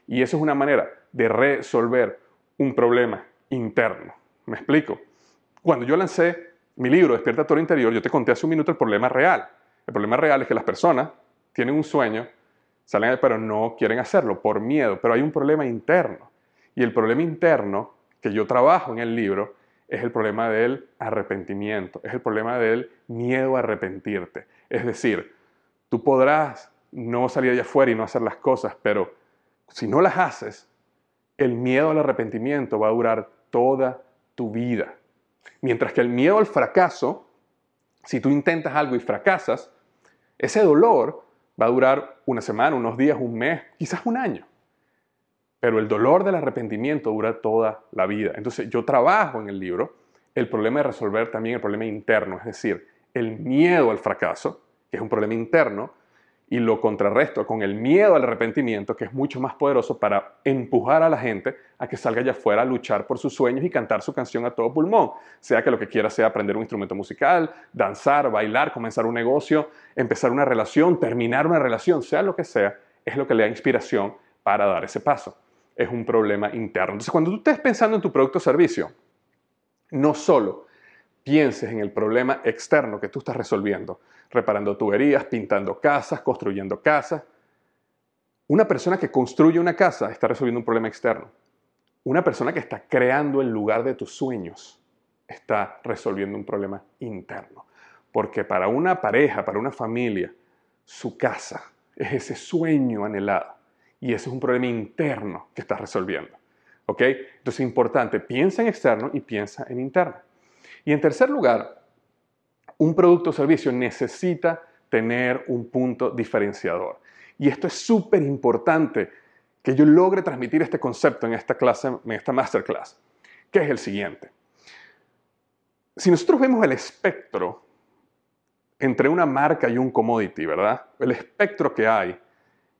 Y eso es una manera de resolver un problema interno. ¿Me explico? Cuando yo lancé mi libro Despierta Todo Interior, yo te conté hace un minuto el problema real. El problema real es que las personas tienen un sueño salen, pero no quieren hacerlo por miedo, pero hay un problema interno. Y el problema interno que yo trabajo en el libro es el problema del arrepentimiento, es el problema del miedo a arrepentirte. Es decir, tú podrás no salir allá afuera y no hacer las cosas, pero si no las haces, el miedo al arrepentimiento va a durar toda tu vida. Mientras que el miedo al fracaso, si tú intentas algo y fracasas, ese dolor va a durar una semana, unos días, un mes, quizás un año. Pero el dolor del arrepentimiento dura toda la vida. Entonces yo trabajo en el libro el problema de resolver también el problema interno, es decir, el miedo al fracaso, que es un problema interno, y lo contrarresto con el miedo al arrepentimiento, que es mucho más poderoso para empujar a la gente a que salga allá afuera a luchar por sus sueños y cantar su canción a todo pulmón, sea que lo que quiera sea aprender un instrumento musical, danzar, bailar, comenzar un negocio, empezar una relación, terminar una relación, sea lo que sea, es lo que le da inspiración para dar ese paso. Es un problema interno. Entonces, cuando tú estés pensando en tu producto o servicio, no solo pienses en el problema externo que tú estás resolviendo, reparando tuberías, pintando casas, construyendo casas. Una persona que construye una casa está resolviendo un problema externo. Una persona que está creando el lugar de tus sueños está resolviendo un problema interno. Porque para una pareja, para una familia, su casa es ese sueño anhelado. Y ese es un problema interno que estás resolviendo. ¿Ok? Entonces es importante, piensa en externo y piensa en interno. Y en tercer lugar, un producto o servicio necesita tener un punto diferenciador. Y esto es súper importante que yo logre transmitir este concepto en esta clase, en esta masterclass, que es el siguiente. Si nosotros vemos el espectro entre una marca y un commodity, ¿verdad? El espectro que hay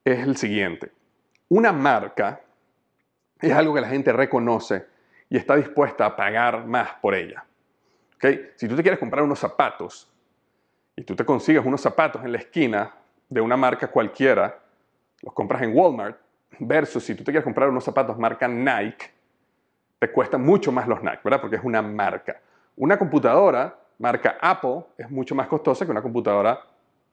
es el siguiente. Una marca es algo que la gente reconoce y está dispuesta a pagar más por ella. Si tú te quieres comprar unos zapatos y tú te consigues unos zapatos en la esquina de una marca cualquiera, los compras en Walmart, versus si tú te quieres comprar unos zapatos marca Nike, te cuestan mucho más los Nike, ¿verdad? Porque es una marca. Una computadora marca Apple es mucho más costosa que una computadora,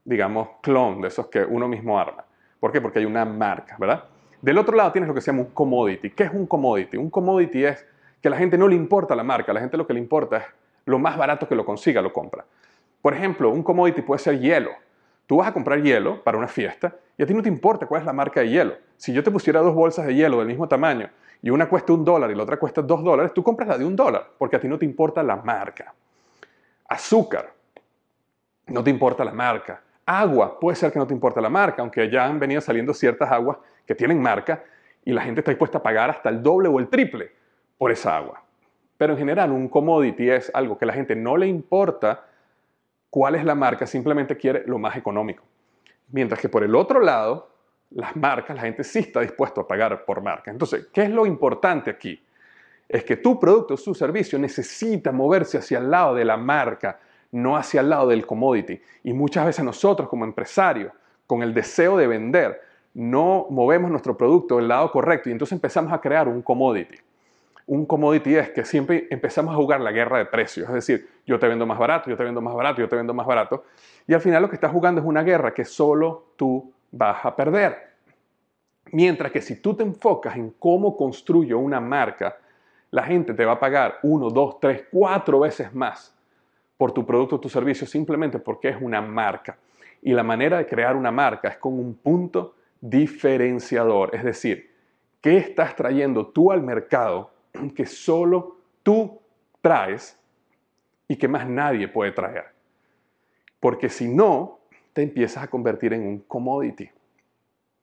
digamos, clon, de esos que uno mismo arma. ¿Por qué? Porque hay una marca, ¿verdad? Del otro lado tienes lo que se llama un commodity. ¿Qué es un commodity? Un commodity es que a la gente no le importa la marca, a la gente lo que le importa es lo más barato que lo consiga, lo compra. Por ejemplo, un commodity puede ser hielo. Tú vas a comprar hielo para una fiesta y a ti no te importa cuál es la marca de hielo. Si yo te pusiera dos bolsas de hielo del mismo tamaño y una cuesta un dólar y la otra cuesta dos dólares, tú compras la de un dólar porque a ti no te importa la marca. Azúcar, no te importa la marca. Agua, puede ser que no te importa la marca, aunque ya han venido saliendo ciertas aguas que tienen marca y la gente está dispuesta a pagar hasta el doble o el triple por esa agua. Pero en general un commodity es algo que a la gente no le importa cuál es la marca, simplemente quiere lo más económico. Mientras que por el otro lado, las marcas, la gente sí está dispuesta a pagar por marca. Entonces, ¿qué es lo importante aquí? Es que tu producto o su servicio necesita moverse hacia el lado de la marca, no hacia el lado del commodity. Y muchas veces nosotros como empresarios, con el deseo de vender, no movemos nuestro producto del lado correcto y entonces empezamos a crear un commodity. Un commodity es que siempre empezamos a jugar la guerra de precios, es decir, yo te vendo más barato, yo te vendo más barato, yo te vendo más barato, y al final lo que estás jugando es una guerra que solo tú vas a perder. Mientras que si tú te enfocas en cómo construyo una marca, la gente te va a pagar uno, dos, tres, cuatro veces más por tu producto o tu servicio simplemente porque es una marca. Y la manera de crear una marca es con un punto diferenciador, es decir, ¿qué estás trayendo tú al mercado que solo tú traes y que más nadie puede traer? Porque si no, te empiezas a convertir en un commodity.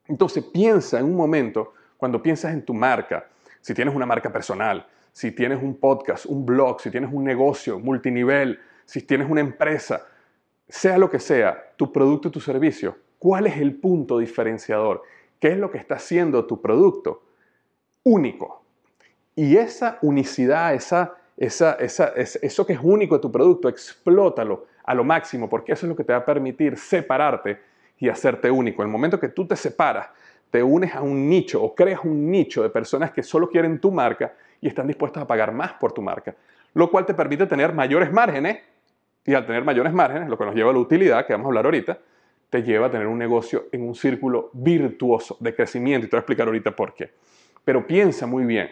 Entonces piensa en un momento, cuando piensas en tu marca, si tienes una marca personal, si tienes un podcast, un blog, si tienes un negocio multinivel, si tienes una empresa, sea lo que sea, tu producto y tu servicio, ¿Cuál es el punto diferenciador? ¿Qué es lo que está haciendo tu producto único? Y esa unicidad, esa, esa, eso que es único de tu producto, explótalo a lo máximo, porque eso es lo que te va a permitir separarte y hacerte único. El momento que tú te separas, te unes a un nicho o creas un nicho de personas que solo quieren tu marca y están dispuestas a pagar más por tu marca, lo cual te permite tener mayores márgenes y al tener mayores márgenes, lo que nos lleva a la utilidad, que vamos a hablar ahorita, te lleva a tener un negocio en un círculo virtuoso de crecimiento. Y te voy a explicar ahorita por qué. Pero piensa muy bien,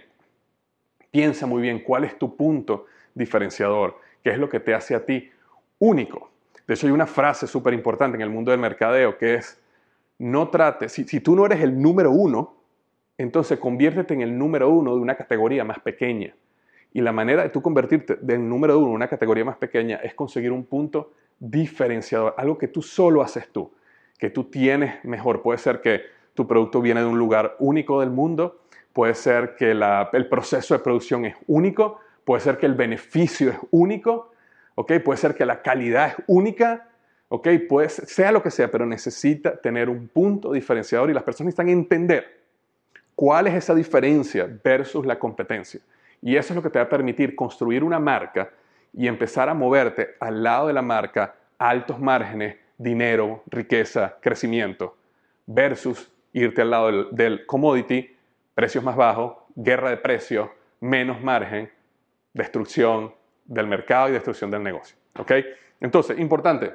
piensa muy bien cuál es tu punto diferenciador, que es lo que te hace a ti único. De hecho, hay una frase súper importante en el mundo del mercadeo que es, no trates, si, si tú no eres el número uno, entonces conviértete en el número uno de una categoría más pequeña. Y la manera de tú convertirte del número uno en una categoría más pequeña es conseguir un punto diferenciador, algo que tú solo haces tú, que tú tienes mejor. Puede ser que tu producto viene de un lugar único del mundo, puede ser que el proceso de producción es único, puede ser que el beneficio es único, ¿okay? puede ser que la calidad es única, ¿okay? puede sea lo que sea, pero necesita tener un punto diferenciador y las personas necesitan entender cuál es esa diferencia versus la competencia. Y eso es lo que te va a permitir construir una marca y empezar a moverte al lado de la marca altos márgenes, dinero, riqueza, crecimiento, versus irte al lado del, commodity, precios más bajos, guerra de precios, menos margen, destrucción del mercado y destrucción del negocio. ¿Ok? Entonces, importante,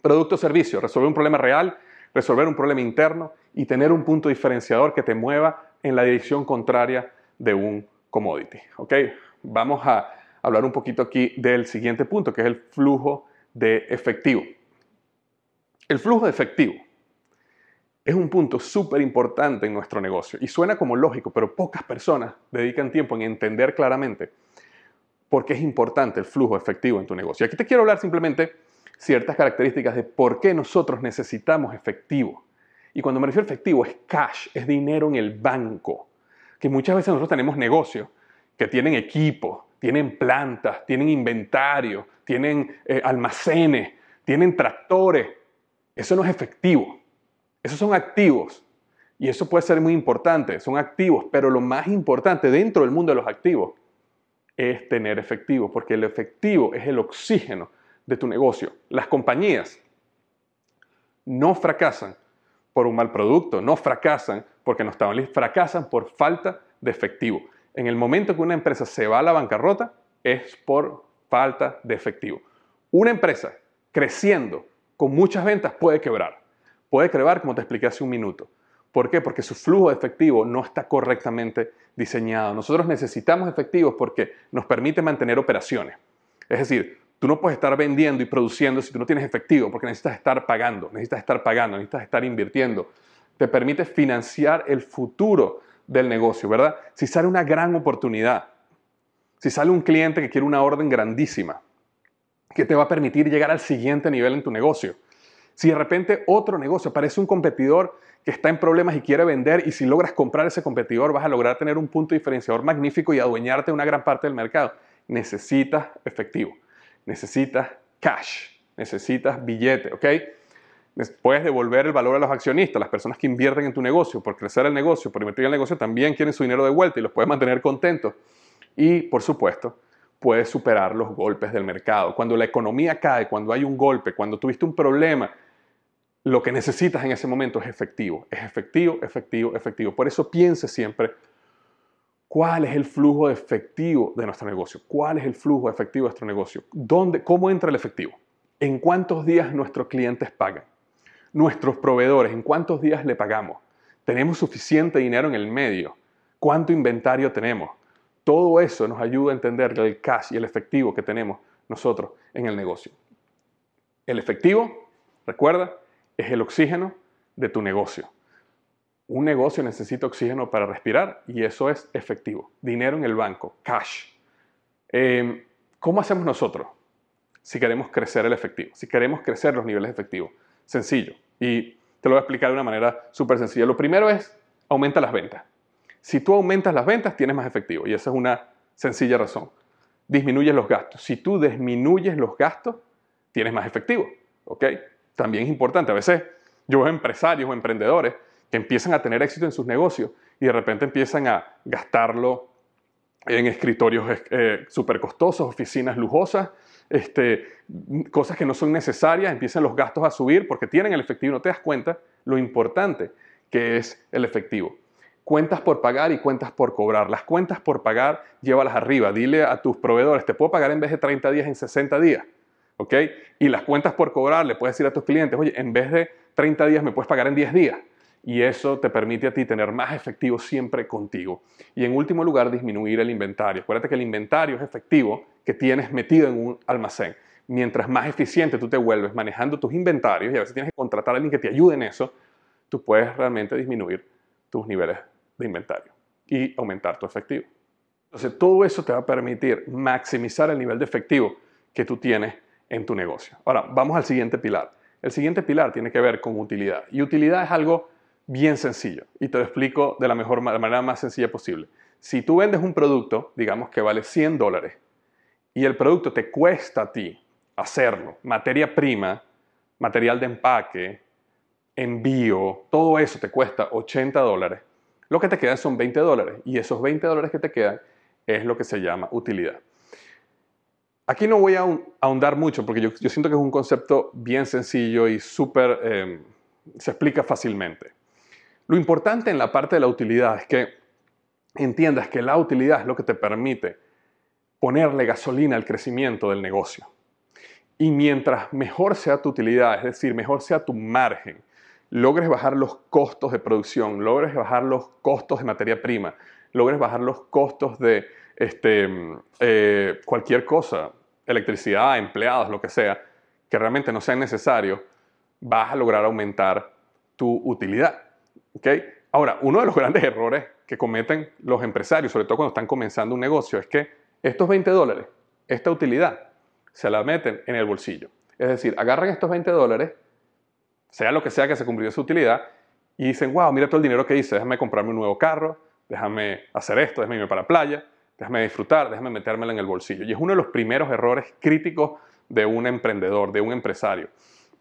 producto o servicio, resolver un problema real, resolver un problema interno y tener un punto diferenciador que te mueva en la dirección contraria de un commodity. ¿Ok? Vamos a hablar un poquito aquí del siguiente punto, que es el flujo de efectivo. El flujo de efectivo es un punto súper importante en nuestro negocio y suena como lógico, pero pocas personas dedican tiempo en entender claramente por qué es importante el flujo efectivo en tu negocio. Aquí te quiero hablar simplemente ciertas características de por qué nosotros necesitamos efectivo. Y cuando me refiero a efectivo es cash, es dinero en el banco. Que muchas veces nosotros tenemos negocios que tienen equipo, tienen plantas, tienen inventario, tienen eh, almacenes, tienen tractores. Eso no es efectivo. Esos son activos. Y eso puede ser muy importante, son activos, pero lo más importante dentro del mundo de los activos es tener efectivo, porque el efectivo es el oxígeno de tu negocio. Las compañías no fracasan por un mal producto, no fracasan porque no estaban listos, fracasan por falta de efectivo. En el momento que una empresa se va a la bancarrota es por falta de efectivo. Una empresa creciendo con muchas ventas puede quebrar. Puede quebrar como te expliqué hace un minuto. ¿Por qué? Porque su flujo de efectivo no está correctamente diseñado. Nosotros necesitamos efectivos porque nos permite mantener operaciones. Es decir, tú no puedes estar vendiendo y produciendo si tú no tienes efectivo, porque necesitas estar pagando, necesitas estar pagando, necesitas estar invirtiendo. Te permite financiar el futuro del negocio, ¿verdad? Si sale una gran oportunidad, si sale un cliente que quiere una orden grandísima, que te va a permitir llegar al siguiente nivel en tu negocio. Si de repente otro negocio aparece un competidor que está en problemas y quiere vender y si logras comprar ese competidor vas a lograr tener un punto diferenciador magnífico y adueñarte de una gran parte del mercado. Necesitas efectivo, necesitas cash, necesitas billete, ¿ok? Puedes devolver el valor a los accionistas, las personas que invierten en tu negocio, por crecer el negocio, por invertir el negocio, también quieren su dinero de vuelta y los puedes mantener contentos. Y, por supuesto, puedes superar los golpes del mercado. Cuando la economía cae, cuando hay un golpe, cuando tuviste un problema, lo que necesitas en ese momento es efectivo. Es efectivo, efectivo, efectivo. Por eso piense siempre cuál es el flujo efectivo de nuestro negocio. ¿Cuál es el flujo efectivo de nuestro negocio? ¿Dónde, ¿Cómo entra el efectivo? ¿En cuántos días nuestros clientes pagan? Nuestros proveedores, ¿en cuántos días le pagamos? ¿Tenemos suficiente dinero en el medio? ¿Cuánto inventario tenemos? Todo eso nos ayuda a entender el cash y el efectivo que tenemos nosotros en el negocio. El efectivo, recuerda, es el oxígeno de tu negocio. Un negocio necesita oxígeno para respirar y eso es efectivo. Dinero en el banco, cash. Em, ¿Cómo hacemos nosotros si queremos crecer el efectivo? Si queremos crecer los niveles efectivos. Sencillo. Y te lo voy a explicar de una manera súper sencilla. Lo primero es aumenta las ventas. Si tú aumentas las ventas, tienes más efectivo. Y esa es una sencilla razón. Disminuyes los gastos. Si tú disminuyes los gastos, tienes más efectivo. ¿Ok? También es importante. A veces yo veo empresarios o emprendedores que empiezan a tener éxito en sus negocios y de repente empiezan a gastarlo en escritorios eh, súper costosos, oficinas lujosas, este, cosas que no son necesarias, empiezan los gastos a subir porque tienen el efectivo y no te das cuenta lo importante que es el efectivo cuentas por pagar y cuentas por cobrar. Las cuentas por pagar, llévalas arriba. Dile a tus proveedores, te puedo pagar en vez de 30 días en 60 días. ¿Ok? Y las cuentas por cobrar, le puedes decir a tus clientes, oye, en vez de 30 días me puedes pagar en 10 días. Y eso te permite a ti tener más efectivo siempre contigo. Y en último lugar, disminuir el inventario. Acuérdate que el inventario es efectivo que tienes metido en un almacén. Mientras más eficiente tú te vuelves manejando tus inventarios y a veces tienes que contratar a alguien que te ayude en eso, tú puedes realmente disminuir tus niveles de inventario y aumentar tu efectivo. Entonces, todo eso te va a permitir maximizar el nivel de efectivo que tú tienes en tu negocio. Ahora, vamos al siguiente pilar. El siguiente pilar tiene que ver con utilidad. Y utilidad es algo bien sencillo. Y te lo explico de la mejor manera más sencilla posible. Si tú vendes un producto, digamos que vale 100 dólares, y el producto te cuesta a ti hacerlo, materia prima, material de empaque, envío, todo eso te cuesta 80 dólares, lo que te queda son 20 dólares. Y esos 20 dólares que te quedan es lo que se llama utilidad. Aquí no voy a ahondar mucho porque yo, siento que es un concepto bien sencillo y súper, eh, se explica fácilmente. Lo importante en la parte de la utilidad es que entiendas que la utilidad es lo que te permite ponerle gasolina al crecimiento del negocio. Y mientras mejor sea tu utilidad, es decir, mejor sea tu margen, logres bajar los costos de producción, logres bajar los costos de materia prima, logres bajar los costos de este, eh, cualquier cosa, electricidad, empleados, lo que sea, que realmente no sean necesarios, vas a lograr aumentar tu utilidad. ¿Okay? Ahora, uno de los grandes errores que cometen los empresarios, sobre todo cuando están comenzando un negocio, es que estos 20 dólares, esta utilidad, se la meten en el bolsillo. Es decir, agarran estos 20 dólares, sea lo que sea que se cumplió su utilidad, y dicen, wow, mira todo el dinero que hice, déjame comprarme un nuevo carro, déjame hacer esto, déjame irme para la playa, déjame disfrutar, déjame metérmela en el bolsillo. Y es uno de los primeros errores críticos de un emprendedor, de un empresario.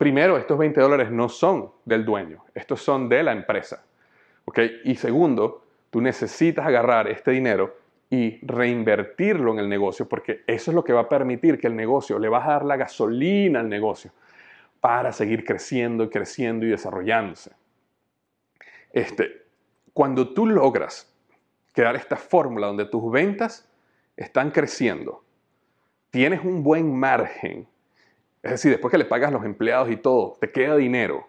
Primero, estos 20 dólares no son del dueño, estos son de la empresa. ¿okay? Y segundo, tú necesitas agarrar este dinero y reinvertirlo en el negocio, porque eso es lo que va a permitir que el negocio, le vas a dar la gasolina al negocio para seguir creciendo y creciendo y desarrollándose. Este, cuando tú logras crear esta fórmula donde tus ventas están creciendo, tienes un buen margen, es decir, después que le pagas los empleados y todo, te queda dinero.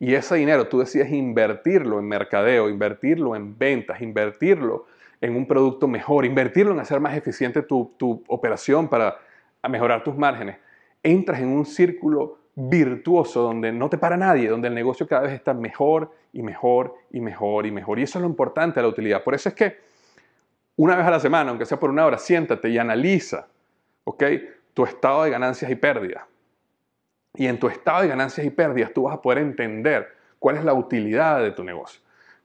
Y ese dinero tú decides invertirlo en mercadeo, invertirlo en ventas, invertirlo en un producto mejor, invertirlo en hacer más eficiente tu, tu operación para mejorar tus márgenes. Entras en un círculo virtuoso donde no te para nadie, donde el negocio cada vez está mejor y mejor y mejor y mejor. Y eso es lo importante de la utilidad. Por eso es que una vez a la semana, aunque sea por una hora, siéntate y analiza ¿ok? tu estado de ganancias y pérdidas. Y en tu estado de ganancias y pérdidas tú vas a poder entender cuál es la utilidad de tu negocio.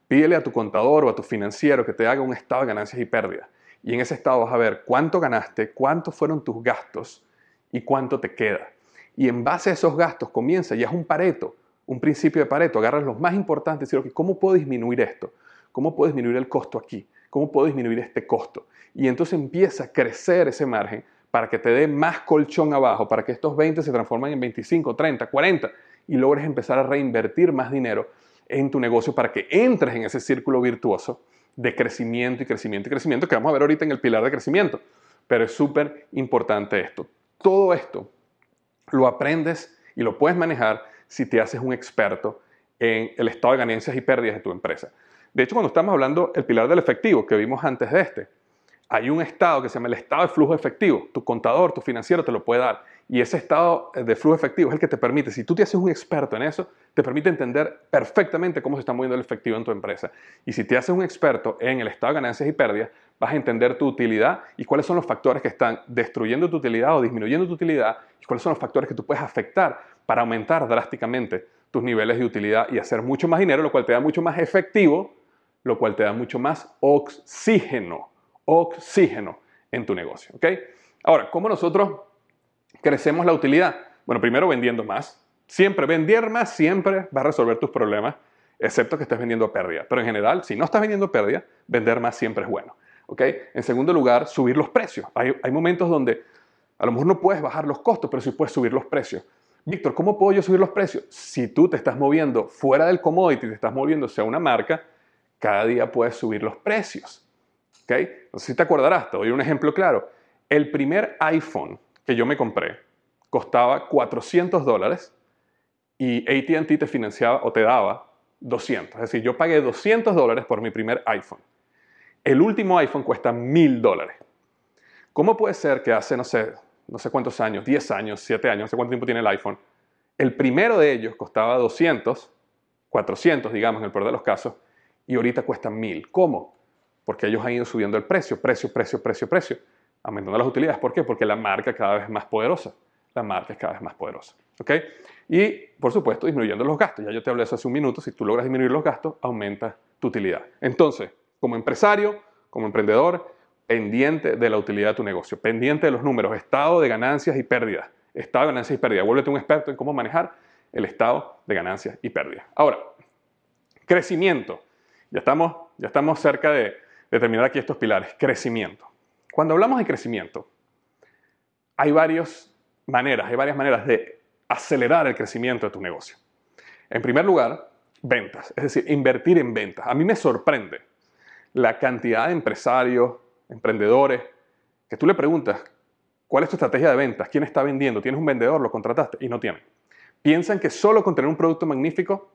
Pídele a tu contador o a tu financiero que te haga un estado de ganancias y pérdidas. Y en ese estado vas a ver cuánto ganaste, cuántos fueron tus gastos y cuánto te queda. Y en base a esos gastos comienza, ya es un pareto, un principio de pareto, agarras los más importantes y decir, ¿cómo puedo disminuir esto? ¿Cómo puedo disminuir el costo aquí? ¿Cómo puedo disminuir este costo? Y entonces empieza a crecer ese margen para que te dé más colchón abajo, para que estos 20 se transformen en 25, 30, 40 y logres empezar a reinvertir más dinero en tu negocio para que entres en ese círculo virtuoso de crecimiento y crecimiento y crecimiento que vamos a ver ahorita en el pilar de crecimiento. Pero es súper importante esto. Todo esto lo aprendes y lo puedes manejar si te haces un experto en el estado de ganancias y pérdidas de tu empresa. De hecho, cuando estamos hablando del pilar del efectivo que vimos antes de este, hay un estado que se llama el estado de flujo efectivo. Tu contador, tu financiero te lo puede dar. Y ese estado de flujo efectivo es el que te permite, si tú te haces un experto en eso, te permite entender perfectamente cómo se está moviendo el efectivo en tu empresa. Y si te haces un experto en el estado de ganancias y pérdidas, vas a entender tu utilidad y cuáles son los factores que están destruyendo tu utilidad o disminuyendo tu utilidad y cuáles son los factores que tú puedes afectar para aumentar drásticamente tus niveles de utilidad y hacer mucho más dinero, lo cual te da mucho más efectivo, lo cual te da mucho más oxígeno, oxígeno en tu negocio. ¿ok? Ahora, ¿cómo nosotros crecemos la utilidad? Bueno, primero vendiendo más. Siempre, vender más siempre va a resolver tus problemas, excepto que estés vendiendo a pérdida. Pero en general, si no estás vendiendo a pérdida, vender más siempre es bueno. ¿ok? En segundo lugar, subir los precios. Hay, hay momentos donde a lo mejor no puedes bajar los costos, pero sí puedes subir los precios. Víctor, ¿cómo puedo yo subir los precios? Si tú te estás moviendo fuera del commodity, te estás moviendo hacia una marca, cada día puedes subir los precios. ¿Ok? No sé si te acordarás, te doy un ejemplo claro. El primer iPhone que yo me compré costaba 400 dólares y ATT te financiaba o te daba 200. Es decir, yo pagué 200 dólares por mi primer iPhone. El último iPhone cuesta 1000 dólares. ¿Cómo puede ser que hace, no sé, no sé cuántos años, 10 años, 7 años, no sé cuánto tiempo tiene el iPhone, el primero de ellos costaba 200, 400, digamos, en el peor de los casos, y ahorita cuesta 1000? ¿Cómo? Porque ellos han ido subiendo el precio, precio, precio, precio, precio, aumentando las utilidades. ¿Por qué? Porque la marca cada vez es más poderosa. La marca es cada vez más poderosa. ¿Ok? Y, por supuesto, disminuyendo los gastos. Ya yo te hablé eso hace un minuto. Si tú logras disminuir los gastos, aumenta tu utilidad. Entonces, como empresario, como emprendedor, pendiente de la utilidad de tu negocio, pendiente de los números, estado de ganancias y pérdidas. Estado de ganancias y pérdidas. Vuélvete un experto en cómo manejar el estado de ganancias y pérdidas. Ahora, crecimiento. Ya estamos, ya estamos cerca de, de terminar aquí estos pilares. Crecimiento. Cuando hablamos de crecimiento, hay varias maneras, hay varias maneras de acelerar el crecimiento de tu negocio. En primer lugar, ventas, es decir, invertir en ventas. A mí me sorprende la cantidad de empresarios, emprendedores, que tú le preguntas, ¿cuál es tu estrategia de ventas? ¿Quién está vendiendo? ¿Tienes un vendedor? ¿Lo contrataste? Y no tienen. Piensan que solo con tener un producto magnífico,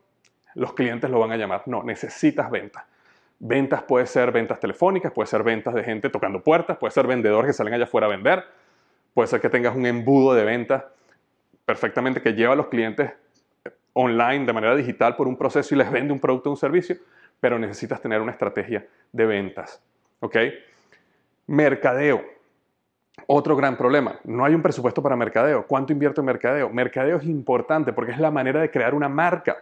los clientes lo van a llamar. No, necesitas ventas. Ventas puede ser ventas telefónicas, puede ser ventas de gente tocando puertas, puede ser vendedores que salen allá afuera a vender, puede ser que tengas un embudo de ventas perfectamente que lleva a los clientes online de manera digital por un proceso y les vende un producto o un servicio, pero necesitas tener una estrategia de ventas. ¿Ok? Mercadeo. Otro gran problema, no hay un presupuesto para mercadeo. ¿Cuánto invierto en mercadeo? Mercadeo es importante porque es la manera de crear una marca.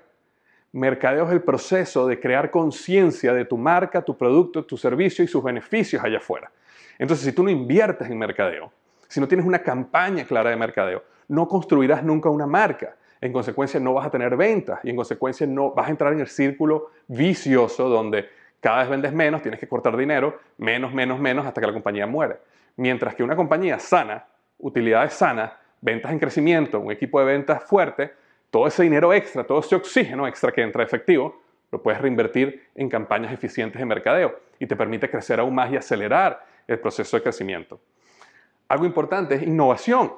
Mercadeo es el proceso de crear conciencia de tu marca, tu producto, tu servicio y sus beneficios allá afuera. Entonces, si tú no inviertes en mercadeo, si no tienes una campaña clara de mercadeo, no construirás nunca una marca. En consecuencia, no vas a tener ventas y en consecuencia no vas a entrar en el círculo vicioso donde cada vez vendes menos, tienes que cortar dinero, menos, menos, menos hasta que la compañía muere. Mientras que una compañía sana, utilidades sanas, ventas en crecimiento, un equipo de ventas fuerte, todo ese dinero extra, todo ese oxígeno extra que entra efectivo, lo puedes reinvertir en campañas eficientes de mercadeo y te permite crecer aún más y acelerar el proceso de crecimiento. Algo importante es innovación.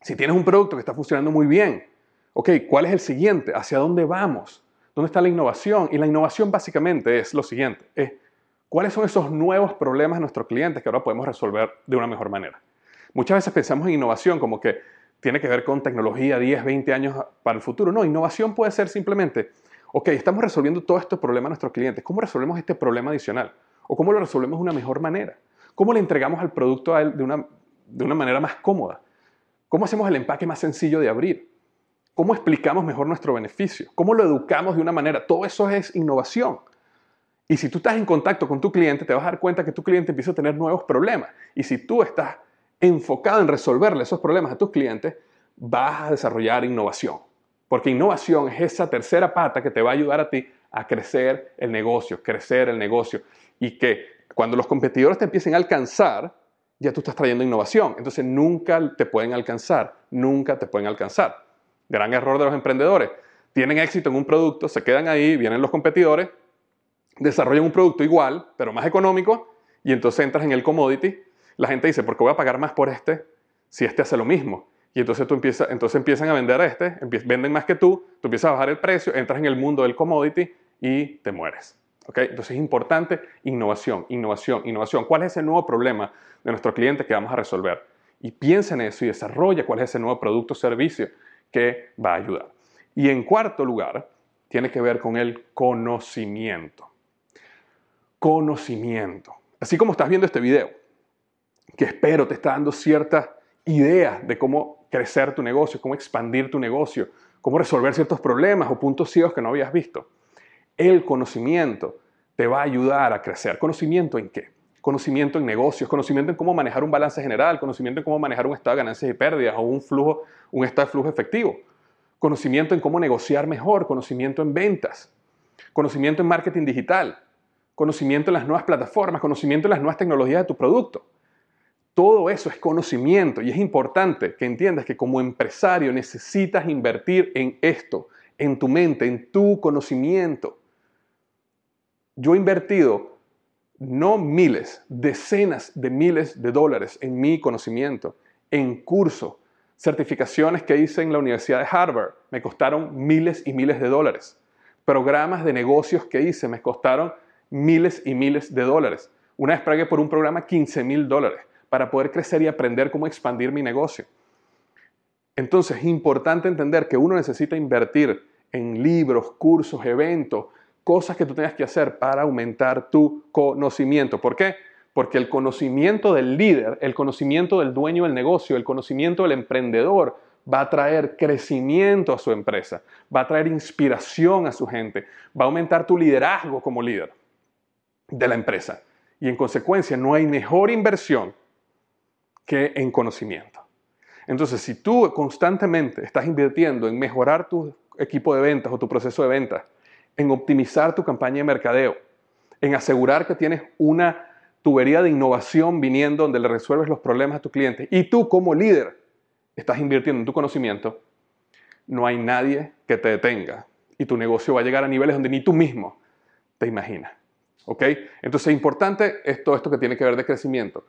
Si tienes un producto que está funcionando muy bien, ok, ¿cuál es el siguiente? ¿Hacia dónde vamos? ¿Dónde está la innovación? Y la innovación básicamente es lo siguiente, es cuáles son esos nuevos problemas de nuestros clientes que ahora podemos resolver de una mejor manera. Muchas veces pensamos en innovación como que tiene que ver con tecnología 10, 20 años para el futuro. No, innovación puede ser simplemente, ok, estamos resolviendo todos estos problemas a nuestros clientes. ¿Cómo resolvemos este problema adicional? ¿O cómo lo resolvemos de una mejor manera? ¿Cómo le entregamos al producto a él de una, de una manera más cómoda? ¿Cómo hacemos el empaque más sencillo de abrir? ¿Cómo explicamos mejor nuestro beneficio? ¿Cómo lo educamos de una manera? Todo eso es innovación. Y si tú estás en contacto con tu cliente, te vas a dar cuenta que tu cliente empieza a tener nuevos problemas. Y si tú estás enfocado en resolverle esos problemas a tus clientes, vas a desarrollar innovación. Porque innovación es esa tercera pata que te va a ayudar a ti a crecer el negocio, crecer el negocio. Y que cuando los competidores te empiecen a alcanzar, ya tú estás trayendo innovación. Entonces nunca te pueden alcanzar, nunca te pueden alcanzar. Gran error de los emprendedores. Tienen éxito en un producto, se quedan ahí, vienen los competidores, desarrollan un producto igual, pero más económico, y entonces entras en el commodity. La gente dice, ¿por qué voy a pagar más por este si este hace lo mismo? Y entonces, tú empiezas, entonces empiezan a vender este, venden más que tú, tú empiezas a bajar el precio, entras en el mundo del commodity y te mueres. Entonces es importante innovación, innovación, innovación. ¿Cuál es ese nuevo problema de nuestro cliente que vamos a resolver? Y piensa en eso y desarrolla cuál es ese nuevo producto o servicio que va a ayudar. Y en cuarto lugar, tiene que ver con el conocimiento. Conocimiento. Así como estás viendo este video, que espero te está dando ciertas ideas de cómo crecer tu negocio, cómo expandir tu negocio, cómo resolver ciertos problemas o puntos ciegos que no habías visto. El conocimiento te va a ayudar a crecer. ¿Conocimiento en qué? Conocimiento en negocios, conocimiento en cómo manejar un balance general, conocimiento en cómo manejar un estado de ganancias y pérdidas o un flujo, un estado de flujo efectivo. Conocimiento en cómo negociar mejor, conocimiento en ventas, conocimiento en marketing digital, conocimiento en las nuevas plataformas, conocimiento en las nuevas tecnologías de tu producto. Todo eso es conocimiento y es importante que entiendas que como empresario necesitas invertir en esto, en tu mente, en tu conocimiento. Yo he invertido no miles, decenas de miles de dólares en mi conocimiento, en cursos, certificaciones que hice en la Universidad de Harvard. Me costaron miles y miles de dólares. Programas de negocios que hice me costaron miles y miles de dólares. Una vez pagué por un programa 15 mil dólares para poder crecer y aprender cómo expandir mi negocio. Entonces es importante entender que uno necesita invertir en libros, cursos, eventos, cosas que tú tengas que hacer para aumentar tu conocimiento. ¿Por qué? Porque el conocimiento del líder, el conocimiento del dueño del negocio, el conocimiento del emprendedor va a traer crecimiento a su empresa, va a traer inspiración a su gente, va a aumentar tu liderazgo como líder de la empresa. Y en consecuencia no hay mejor inversión que en conocimiento. Entonces, si tú constantemente estás invirtiendo en mejorar tu equipo de ventas o tu proceso de ventas, en optimizar tu campaña de mercadeo, en asegurar que tienes una tubería de innovación viniendo donde le resuelves los problemas a tu cliente y tú como líder estás invirtiendo en tu conocimiento, no hay nadie que te detenga y tu negocio va a llegar a niveles donde ni tú mismo te imaginas. ¿Ok? Entonces es importante todo esto que tiene que ver de crecimiento.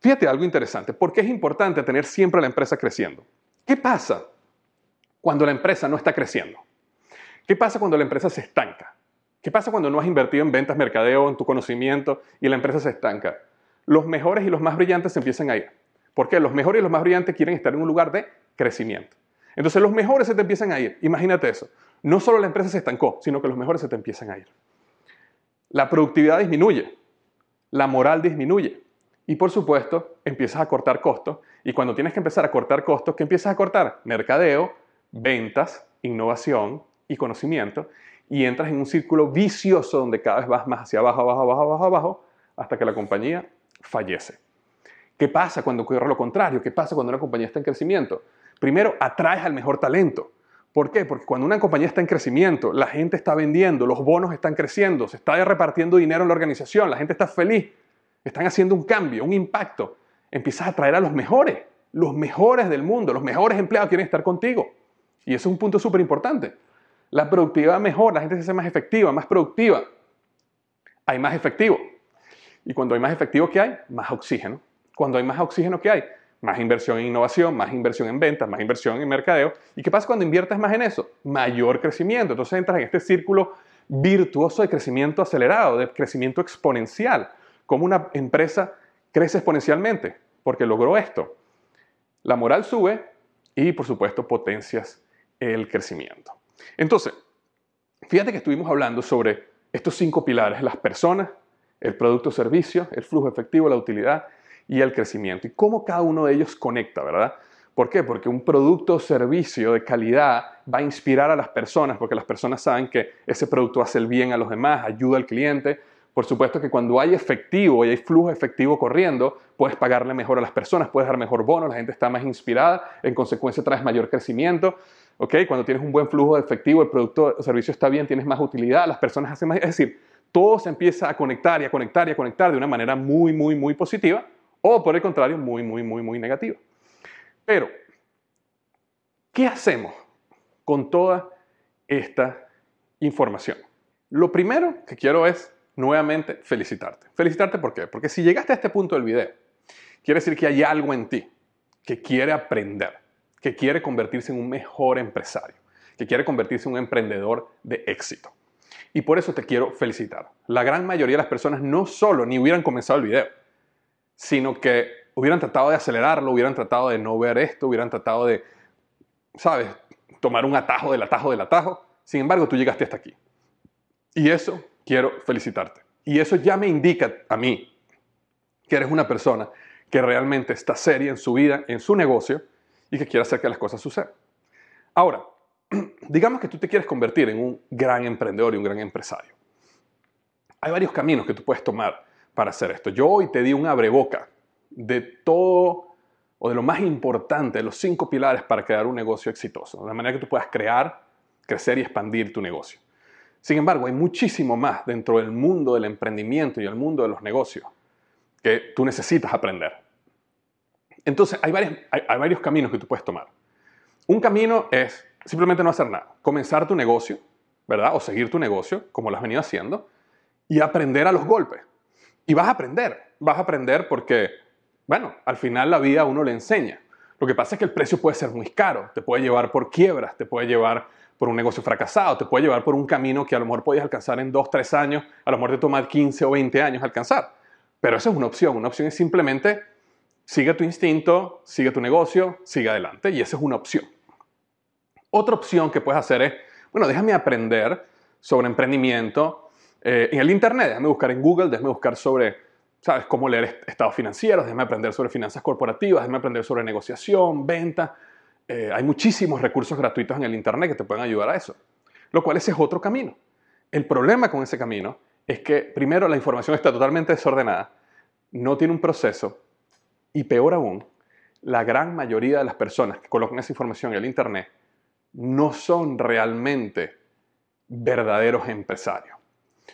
Fíjate algo interesante. ¿Por qué es importante tener siempre la empresa creciendo? ¿Qué pasa cuando la empresa no está creciendo? ¿Qué pasa cuando la empresa se estanca? ¿Qué pasa cuando no has invertido en ventas, mercadeo, en tu conocimiento y la empresa se estanca? Los mejores y los más brillantes se empiezan a ir. ¿Por qué? Los mejores y los más brillantes quieren estar en un lugar de crecimiento. Entonces los mejores se te empiezan a ir. Imagínate eso. No solo la empresa se estancó, sino que los mejores se te empiezan a ir. La productividad disminuye, la moral disminuye y por supuesto empiezas a cortar costos. Y cuando tienes que empezar a cortar costos, ¿qué empiezas a cortar? Mercadeo, ventas, innovación y conocimiento. Y entras en un círculo vicioso donde cada vez vas más hacia abajo, abajo, abajo, abajo, abajo, hasta que la compañía fallece. ¿Qué pasa cuando ocurre lo contrario? ¿Qué pasa cuando una compañía está en crecimiento? Primero, atraes al mejor talento. ¿Por qué? Porque cuando una compañía está en crecimiento, la gente está vendiendo, los bonos están creciendo, se está repartiendo dinero en la organización, la gente está feliz, están haciendo un cambio, un impacto. Empiezas a atraer a los mejores, los mejores del mundo, los mejores empleados quieren estar contigo. Y eso es un punto súper importante. La productividad mejora, la gente se hace más efectiva, más productiva. Hay más efectivo. Y cuando hay más efectivo, ¿qué hay? Más oxígeno. Cuando hay más oxígeno, ¿qué hay? Más inversión en innovación, más inversión en ventas, más inversión en mercadeo. ¿Y qué pasa cuando inviertes más en eso? Mayor crecimiento. Entonces entras en este círculo virtuoso de crecimiento acelerado, de crecimiento exponencial. Como una empresa crece exponencialmente porque logró esto. La moral sube y, por supuesto, potencias el crecimiento. Entonces, fíjate que estuvimos hablando sobre estos cinco pilares, las personas, el producto o servicio, el flujo efectivo, la utilidad y el crecimiento. Y cómo cada uno de ellos conecta, ¿verdad? ¿Por qué? Porque un producto o servicio de calidad va a inspirar a las personas, porque las personas saben que ese producto hace el bien a los demás, ayuda al cliente. Por supuesto que cuando hay efectivo y hay flujo efectivo corriendo, puedes pagarle mejor a las personas, puedes dar mejor bono, la gente está más inspirada, en consecuencia traes mayor crecimiento. ¿ok? Cuando tienes un buen flujo de efectivo, el producto o servicio está bien, tienes más utilidad, las personas hacen más. Es decir, todo se empieza a conectar y a conectar y a conectar de una manera muy, muy, muy positiva o por el contrario, muy, muy, muy, muy negativa. Pero, ¿qué hacemos con toda esta información? Lo primero que quiero es nuevamente felicitarte. Felicitarte ¿por? Porque si llegaste a este punto del video, quiere decir que hay algo en ti que quiere aprender, que quiere convertirse en un mejor empresario, que quiere convertirse en un emprendedor de éxito. Y por eso te quiero felicitar. La gran mayoría de las personas no solo ni hubieran comenzado el video, sino que hubieran tratado de acelerarlo, hubieran tratado de no ver esto, hubieran tratado de, ¿sabes?, tomar un atajo del atajo del atajo. Sin embargo, tú llegaste hasta aquí. Y eso quiero felicitarte. Y eso ya me indica a mí que eres una persona que realmente está seria en su vida, en su negocio y que quiere hacer que las cosas sucedan. Ahora, digamos que tú te quieres convertir en un gran emprendedor y un gran empresario. Hay varios caminos que tú puedes tomar para hacer esto. Yo hoy te di un abreboca de todo o de lo más importante, de los cinco pilares para crear un negocio exitoso, de manera que tú puedas crear, crecer y expandir tu negocio. Sin embargo, hay muchísimo más dentro del mundo del emprendimiento y el mundo de los negocios que tú necesitas aprender. Entonces, hay varios, caminos que tú puedes tomar. Un camino es simplemente no hacer nada, comenzar tu negocio, ¿verdad? O seguir tu negocio, como lo has venido haciendo, y aprender a los golpes. Y vas a aprender, vas a aprender porque, bueno, al final la vida a uno le enseña. Lo que pasa es que el precio puede ser muy caro, te puede llevar por quiebras, te puede llevar por un negocio fracasado, te puede llevar por un camino que a lo mejor podías alcanzar en 2, 3 años, a lo mejor te toma 15 o 20 años alcanzar. Pero esa es una opción, una opción es simplemente sigue tu instinto, sigue tu negocio, sigue adelante y esa es una opción. Otra opción que puedes hacer es, bueno, déjame aprender sobre emprendimiento eh, en el Internet, déjame buscar en Google, déjame buscar sobre ¿sabes? Cómo leer estados financieros, déjame aprender sobre finanzas corporativas, déjame aprender sobre negociación, venta. Eh, hay muchísimos recursos gratuitos en el Internet que te pueden ayudar a eso. Lo cual ese es otro camino. El problema con ese camino es que, primero, la información está totalmente desordenada, no tiene un proceso y, peor aún, la gran mayoría de las personas que colocan esa información en el Internet no son realmente verdaderos empresarios.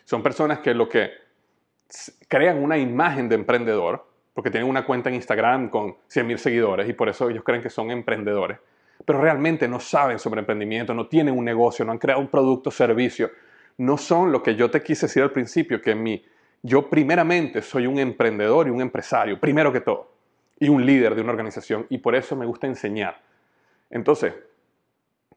Son personas que lo que crean una imagen de emprendedor, porque tienen una cuenta en Instagram con 100.000 seguidores y por eso ellos creen que son emprendedores, pero realmente no saben sobre emprendimiento, no tienen un negocio, no han creado un producto o servicio, no son lo que yo te quise decir al principio, que mi, yo primeramente soy un emprendedor y un empresario, primero que todo, y un líder de una organización, y por eso me gusta enseñar. Entonces,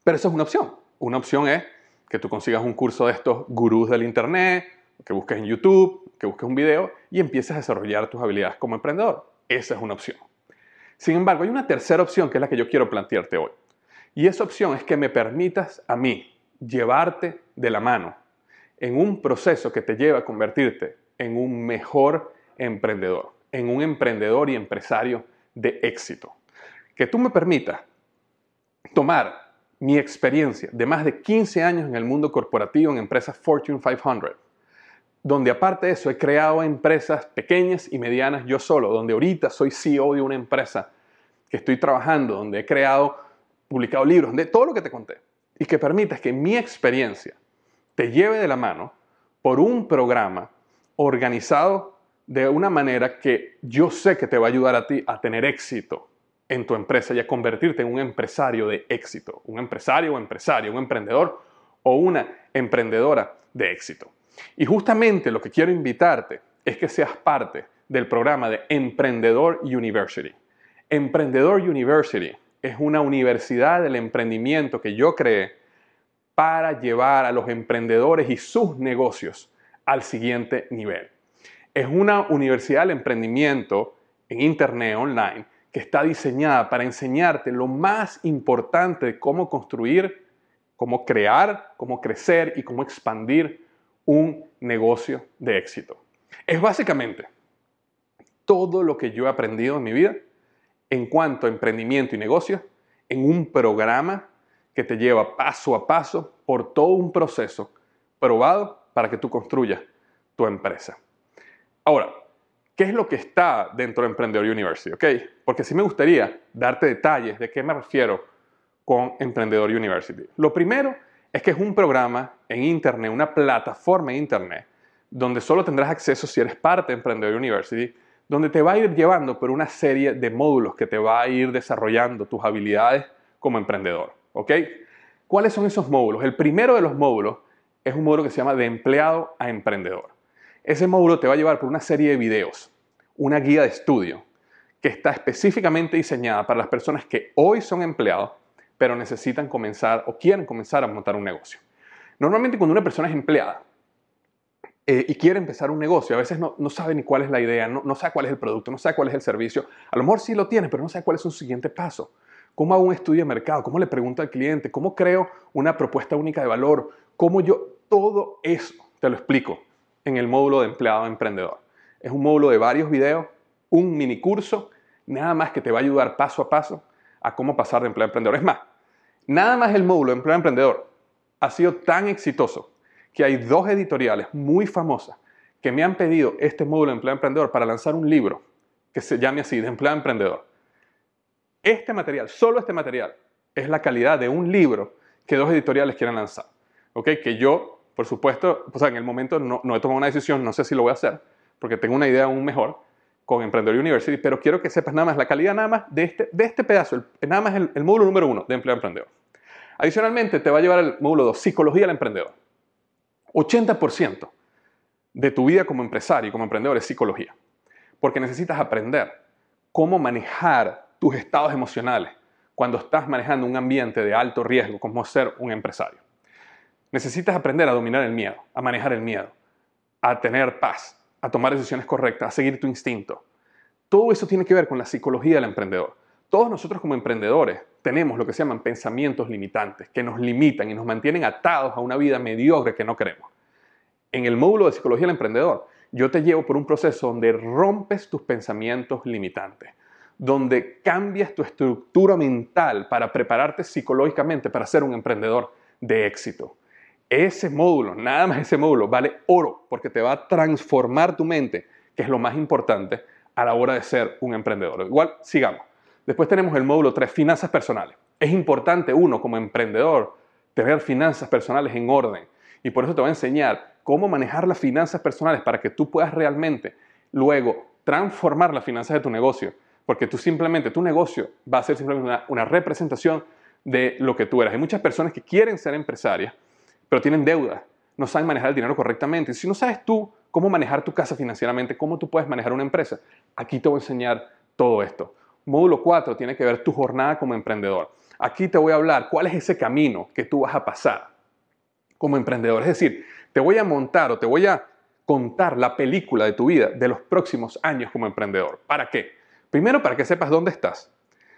pero eso es una opción. Una opción es que tú consigas un curso de estos gurús del Internet, que busques en YouTube, que busques un video y empieces a desarrollar tus habilidades como emprendedor. Esa es una opción. Sin embargo, hay una tercera opción que es la que yo quiero plantearte hoy. Y esa opción es que me permitas a mí llevarte de la mano en un proceso que te lleva a convertirte en un mejor emprendedor, en un emprendedor y empresario de éxito. Que tú me permitas tomar mi experiencia de más de 15 años en el mundo corporativo en empresas Fortune 500 donde aparte de eso he creado empresas pequeñas y medianas yo solo, donde ahorita soy CEO de una empresa que estoy trabajando, donde he creado, publicado libros, de todo lo que te conté, y que permitas que mi experiencia te lleve de la mano por un programa organizado de una manera que yo sé que te va a ayudar a ti a tener éxito en tu empresa y a convertirte en un empresario de éxito, un empresario o empresario, un emprendedor o una emprendedora de éxito. Y justamente lo que quiero invitarte es que seas parte del programa de Emprendedor University. Emprendedor University es una universidad del emprendimiento que yo creé para llevar a los emprendedores y sus negocios al siguiente nivel. Es una universidad del emprendimiento en Internet, online, que está diseñada para enseñarte lo más importante de cómo construir, cómo crear, cómo crecer y cómo expandir un negocio de éxito. Es básicamente todo lo que yo he aprendido en mi vida en cuanto a emprendimiento y negocio en un programa que te lleva paso a paso por todo un proceso probado para que tú construyas tu empresa. Ahora, ¿qué es lo que está dentro de Emprendedor University? ¿Okay? Porque sí me gustaría darte detalles de qué me refiero con Emprendedor University. Lo primero es que es un programa en Internet, una plataforma en Internet, donde solo tendrás acceso si eres parte de Emprendedor University, donde te va a ir llevando por una serie de módulos que te va a ir desarrollando tus habilidades como emprendedor. ¿Ok? ¿Cuáles son esos módulos? El primero de los módulos es un módulo que se llama de empleado a emprendedor. Ese módulo te va a llevar por una serie de videos, una guía de estudio que está específicamente diseñada para las personas que hoy son empleados pero necesitan comenzar o quieren comenzar a montar un negocio. Normalmente cuando una persona es empleada eh, y quiere empezar un negocio, a veces no, sabe ni cuál es la idea, no, no, sabe cuál es el producto, no sabe cuál es el servicio. A lo mejor sí lo tiene, pero no sabe cuál es su siguiente paso. ¿Cómo hago un estudio de mercado? ¿Cómo le pregunto al cliente? ¿Cómo creo una propuesta única de valor? ¿Cómo yo? Todo eso te lo explico en el módulo de empleado emprendedor. Es un módulo de varios videos, un mini curso, nada más que te va a ayudar paso a paso a cómo pasar de empleado a emprendedor. Es más, Nada más el módulo de empleo emprendedor ha sido tan exitoso que hay dos editoriales muy famosas que me han pedido este módulo de empleo emprendedor para lanzar un libro que se llame así, de empleo emprendedor. Este material, solo este material, es la calidad de un libro que dos editoriales quieren lanzar. ¿Ok? Que yo, por supuesto, o sea, en el momento no he tomado una decisión, no sé si lo voy a hacer, porque tengo una idea aún mejor, con Emprendedor University, pero quiero que sepas nada más la calidad nada más de este, de este pedazo, nada más el, módulo número uno de Empleo Emprendedor. Adicionalmente, te va a llevar el módulo 2, Psicología del Emprendedor. 80% de tu vida como empresario y como emprendedor es psicología, porque necesitas aprender cómo manejar tus estados emocionales cuando estás manejando un ambiente de alto riesgo como ser un empresario. Necesitas aprender a dominar el miedo, a manejar el miedo, a tener paz, a tomar decisiones correctas, a seguir tu instinto. Todo eso tiene que ver con la psicología del emprendedor. Todos nosotros como emprendedores tenemos lo que se llaman pensamientos limitantes, que nos limitan y nos mantienen atados a una vida mediocre que no queremos. En el módulo de psicología del emprendedor, yo te llevo por un proceso donde rompes tus pensamientos limitantes, donde cambias tu estructura mental para prepararte psicológicamente para ser un emprendedor de éxito. Ese módulo, nada más ese módulo, vale oro porque te va a transformar tu mente, que es lo más importante a la hora de ser un emprendedor. Igual, sigamos. Después tenemos el módulo 3, finanzas personales. Es importante uno como emprendedor tener finanzas personales en orden. Y por eso te voy a enseñar cómo manejar las finanzas personales para que tú puedas realmente luego transformar las finanzas de tu negocio. Porque tú simplemente, tu negocio va a ser simplemente una, representación de lo que tú eres. Hay muchas personas que quieren ser empresarias, pero tienen deuda, no saben manejar el dinero correctamente. Si no sabes tú cómo manejar tu casa financieramente, cómo tú puedes manejar una empresa, aquí te voy a enseñar todo esto. Módulo 4 tiene que ver tu jornada como emprendedor. Aquí te voy a hablar cuál es ese camino que tú vas a pasar como emprendedor. Es decir, te voy a montar o te voy a contar la película de tu vida de los próximos años como emprendedor. ¿Para qué? Primero, para que sepas dónde estás.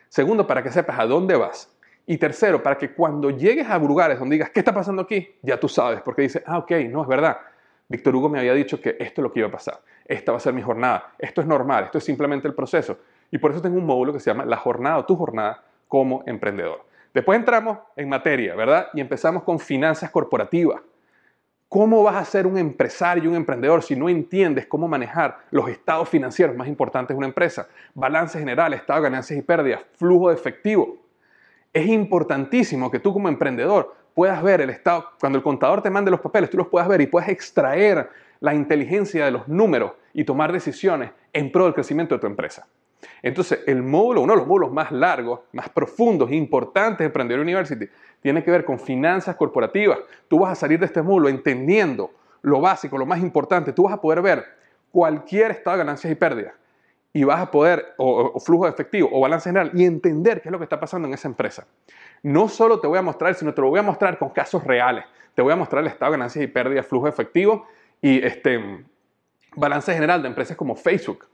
Segundo, para que sepas a dónde vas. Y tercero, para que cuando llegues a lugares donde digas, ¿qué está pasando aquí? Ya tú sabes, porque dices, ah, ok, no es verdad. Víctor Hugo me había dicho que esto es lo que iba a pasar. Esta va a ser mi jornada. Esto es normal, esto es simplemente el proceso. Y por eso tengo un módulo que se llama La jornada o tu jornada como emprendedor. Después entramos en materia, ¿verdad? Y empezamos con finanzas corporativas. ¿Cómo vas a ser un empresario y un emprendedor si no entiendes cómo manejar los estados financieros más importantes de una empresa? Balance general, estado de ganancias y pérdidas, flujo de efectivo. Es importantísimo que tú como emprendedor puedas ver el estado, cuando el contador te mande los papeles, tú los puedas ver y puedas extraer la inteligencia de los números y tomar decisiones en pro del crecimiento de tu empresa. Entonces, el módulo, uno de los módulos más largos, más profundos e importantes de Emprendedor University, tiene que ver con finanzas corporativas. Tú vas a salir de este módulo entendiendo lo básico, lo más importante. Tú vas a poder ver cualquier estado de ganancias y pérdidas y vas a poder, o, flujo de efectivo, o balance general, y entender qué es lo que está pasando en esa empresa. No solo te voy a mostrar, sino te lo voy a mostrar con casos reales. Te voy a mostrar el estado de ganancias y pérdidas, flujo de efectivo y este, balance general de empresas como Facebook,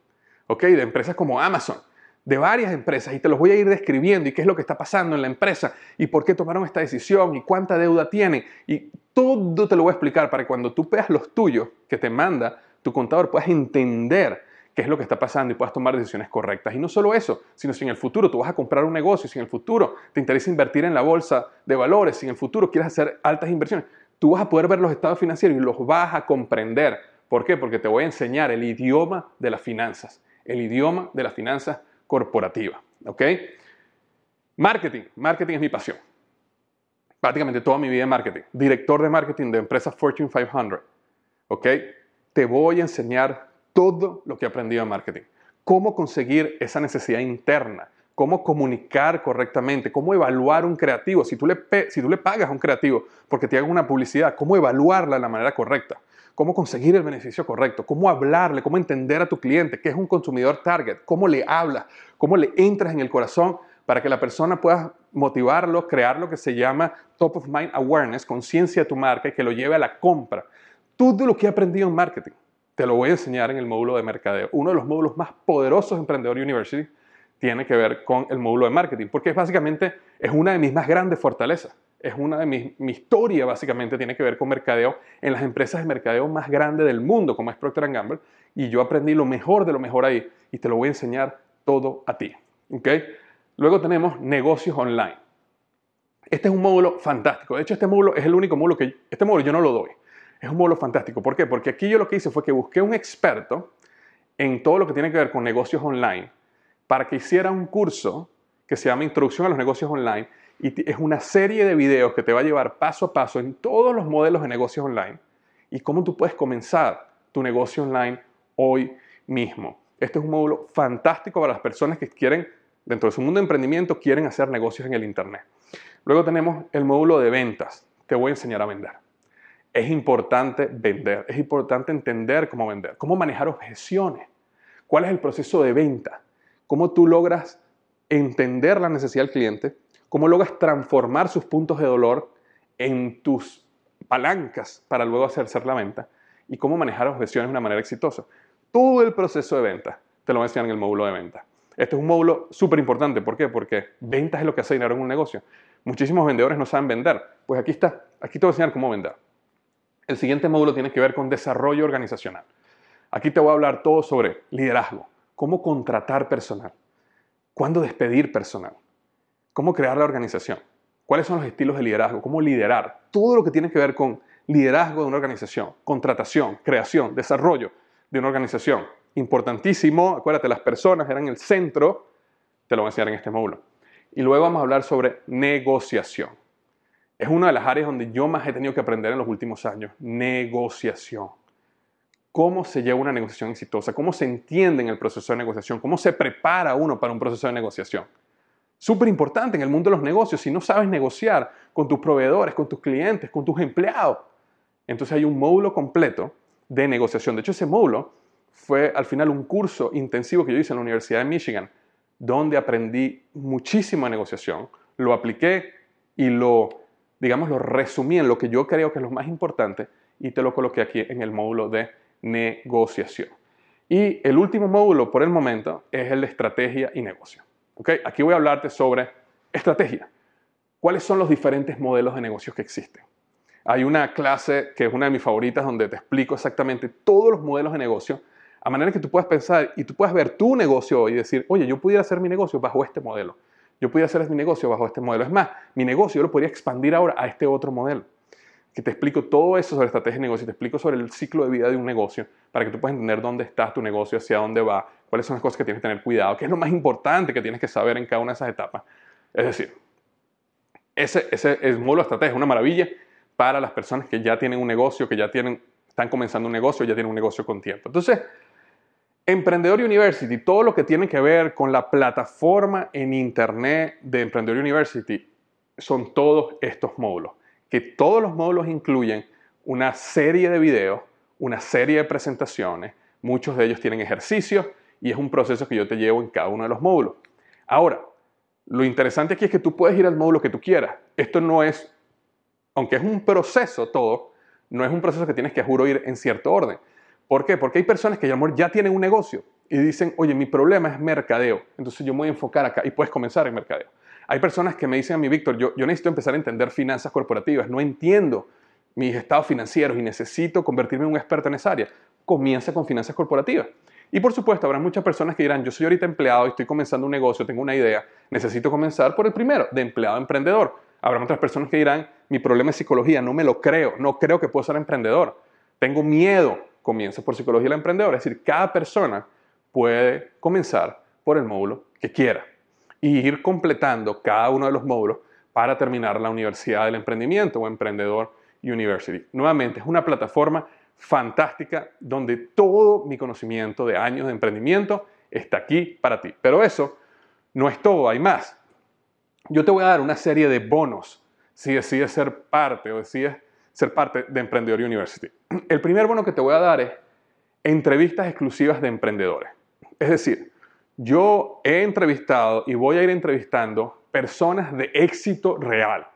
de empresas como Amazon, de varias empresas, y te los voy a ir describiendo y qué es lo que está pasando en la empresa y por qué tomaron esta decisión y cuánta deuda tienen. Y todo te lo voy a explicar para que cuando tú veas los tuyos que te manda tu contador puedas entender qué es lo que está pasando y puedas tomar decisiones correctas. Y no solo eso, sino si en el futuro tú vas a comprar un negocio, si en el futuro te interesa invertir en la bolsa de valores, si en el futuro quieres hacer altas inversiones, tú vas a poder ver los estados financieros y los vas a comprender. ¿Por qué? Porque te voy a enseñar el idioma de las finanzas el idioma de las finanzas corporativas. ¿Ok? Marketing. Marketing es mi pasión. Prácticamente toda mi vida en marketing. Director de marketing de empresas Fortune 500. ¿Ok? Te voy a enseñar todo lo que he aprendido en marketing. Cómo conseguir esa necesidad interna. Cómo comunicar correctamente. Cómo evaluar un creativo. Si tú le, si tú le pagas a un creativo porque te haga una publicidad, cómo evaluarla de la manera correcta cómo conseguir el beneficio correcto, cómo hablarle, cómo entender a tu cliente, qué es un consumidor target, cómo le hablas, cómo le entras en el corazón para que la persona pueda motivarlo, crear lo que se llama top of mind awareness, conciencia de tu marca y que lo lleve a la compra. Todo lo que he aprendido en marketing te lo voy a enseñar en el módulo de mercadeo. Uno de los módulos más poderosos de Emprendedor University tiene que ver con el módulo de marketing, porque básicamente es una de mis más grandes fortalezas es una de mis, mi historia básicamente tiene que ver con mercadeo en las empresas de mercadeo más grandes del mundo, como es Procter Gamble, y yo aprendí lo mejor de lo mejor ahí y te lo voy a enseñar todo a ti. ¿okay? Luego tenemos negocios online. Este es un módulo fantástico. De hecho, este módulo es el único módulo que... Este módulo yo no lo doy. Es un módulo fantástico. ¿Por qué? Porque aquí yo lo que hice fue que busqué un experto en todo lo que tiene que ver con negocios online para que hiciera un curso que se llama Introducción a los negocios online y es una serie de videos que te va a llevar paso a paso en todos los modelos de negocios online y cómo tú puedes comenzar tu negocio online hoy mismo. Este es un módulo fantástico para las personas que quieren, dentro de su mundo de emprendimiento, quieren hacer negocios en el Internet. Luego tenemos el módulo de ventas. Te voy a enseñar a vender. Es importante vender, es importante entender cómo vender, cómo manejar objeciones, cuál es el proceso de venta, cómo tú logras entender la necesidad del cliente, cómo logras transformar sus puntos de dolor en tus palancas para luego hacer la venta y cómo manejar objeciones de una manera exitosa. Todo el proceso de venta te lo voy en el módulo de venta. Este es un módulo súper importante. ¿Por qué? Porque ventas es lo que hace dinero en un negocio. Muchísimos vendedores no saben vender. Pues aquí está. Aquí te voy a enseñar cómo vender. El siguiente módulo tiene que ver con desarrollo organizacional. Aquí te voy a hablar todo sobre liderazgo, cómo contratar personal, cuándo despedir personal, cómo crear la organización, cuáles son los estilos de liderazgo, cómo liderar, todo lo que tiene que ver con liderazgo de una organización, contratación, creación, desarrollo de una organización. Importantísimo, acuérdate, las personas eran el centro, te lo voy a enseñar en este módulo. Y luego vamos a hablar sobre negociación. Es una de las áreas donde yo más he tenido que aprender en los últimos años. Negociación. ¿Cómo se lleva una negociación exitosa? ¿Cómo se entiende en el proceso de negociación? ¿Cómo se prepara uno para un proceso de negociación? Súper importante en el mundo de los negocios. Si no sabes negociar con tus proveedores, con tus clientes, con tus empleados, entonces hay un módulo completo de negociación. De hecho, ese módulo fue al final un curso intensivo que yo hice en la Universidad de Michigan, donde aprendí muchísima negociación, lo apliqué y lo, digamos, lo resumí en lo que yo creo que es lo más importante y te lo coloqué aquí en el módulo de negociación. Y el último módulo por el momento es el de estrategia y negocio. ¿Okay? Aquí voy a hablarte sobre estrategia. ¿Cuáles son los diferentes modelos de negocios que existen? Hay una clase que es una de mis favoritas donde te explico exactamente todos los modelos de negocio, a manera que tú puedas pensar y tú puedas ver tu negocio y decir, oye, yo pudiera hacer mi negocio bajo este modelo. Yo pudiera hacer mi negocio bajo este modelo. Es más, mi negocio yo lo podría expandir ahora a este otro modelo. Que te explico todo eso sobre estrategia de negocio, te explico sobre el ciclo de vida de un negocio para que tú puedas entender dónde está tu negocio, hacia dónde va, cuáles son las cosas que tienes que tener cuidado, qué es lo más importante que tienes que saber en cada una de esas etapas. Es decir, ese, ese es módulo de estrategia, es una maravilla para las personas que ya tienen un negocio, que ya tienen, están comenzando un negocio, ya tienen un negocio con tiempo. Entonces, Emprendedor University, todo lo que tiene que ver con la plataforma en Internet de Emprendedor University, son todos estos módulos, que todos los módulos incluyen una serie de videos, una serie de presentaciones, muchos de ellos tienen ejercicios y es un proceso que yo te llevo en cada uno de los módulos. Ahora, lo interesante aquí es que tú puedes ir al módulo que tú quieras. Esto no es, aunque es un proceso todo, no es un proceso que tienes que juro ir en cierto orden. ¿Por qué? Porque hay personas que ya tienen un negocio y dicen, oye, mi problema es mercadeo, entonces yo me voy a enfocar acá y puedes comenzar en mercadeo. Hay personas que me dicen a mí, Víctor, yo, yo necesito empezar a entender finanzas corporativas, no entiendo mis estados financieros y necesito convertirme en un experto en esa área. Comienza con finanzas corporativas. Y por supuesto, habrá muchas personas que dirán, yo soy ahorita empleado y estoy comenzando un negocio, tengo una idea, necesito comenzar por el primero, de empleado a emprendedor. Habrá otras personas que dirán, mi problema es psicología, no me lo creo, no creo que puedo ser emprendedor, tengo miedo, comienza por psicología del emprendedor. Es decir, cada persona puede comenzar por el módulo que quiera y ir completando cada uno de los módulos para terminar la Universidad del Emprendimiento o Emprendedor University. Nuevamente, es una plataforma fantástica donde todo mi conocimiento de años de emprendimiento está aquí para ti. Pero eso no es todo, hay más. Yo te voy a dar una serie de bonos si decides ser parte o decides ser parte de Emprendedor University. El primer bono que te voy a dar es entrevistas exclusivas de emprendedores. Es decir, yo he entrevistado y voy a ir entrevistando personas de éxito real,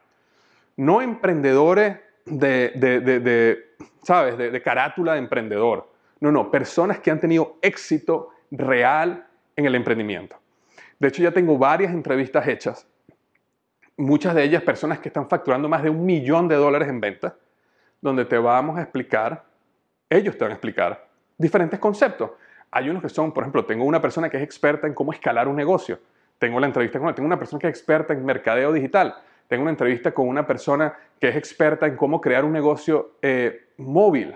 no emprendedores de, de, ¿sabes?, de, de carátula de emprendedor. No, no, personas que han tenido éxito real en el emprendimiento. De hecho, ya tengo varias entrevistas hechas, muchas de ellas personas que están facturando más de un millón de dólares en ventas donde te vamos a explicar, ellos te van a explicar diferentes conceptos. Hay unos que son, por ejemplo, tengo una persona que es experta en cómo escalar un negocio. Tengo la entrevista con. Tengo una persona que es experta en mercadeo digital. Tengo una entrevista con una persona que es experta en cómo crear un negocio eh, móvil,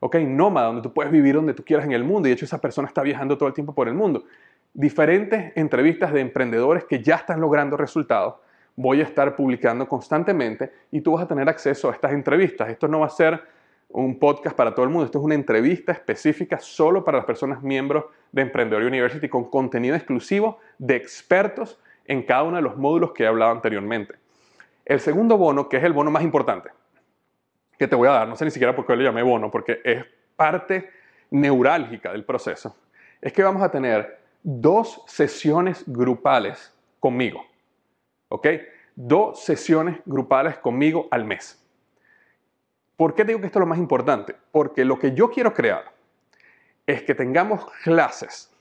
¿ok? Nómada, donde tú puedes vivir donde tú quieras en el mundo. Y de hecho esa persona está viajando todo el tiempo por el mundo. Diferentes entrevistas de emprendedores que ya están logrando resultados voy a estar publicando constantemente y tú vas a tener acceso a estas entrevistas. Esto no va a ser un podcast para todo el mundo, esto es una entrevista específica solo para las personas miembros de Emprendedor University con contenido exclusivo de expertos en cada uno de los módulos que he hablado anteriormente. El segundo bono, que es el bono más importante, que te voy a dar, no sé ni siquiera por qué le llamé bono, porque es parte neurálgica del proceso, es que vamos a tener dos sesiones grupales conmigo. ¿Ok? Dos sesiones grupales conmigo al mes. ¿Por qué digo que esto es lo más importante? Porque lo que yo quiero crear es que tengamos clases,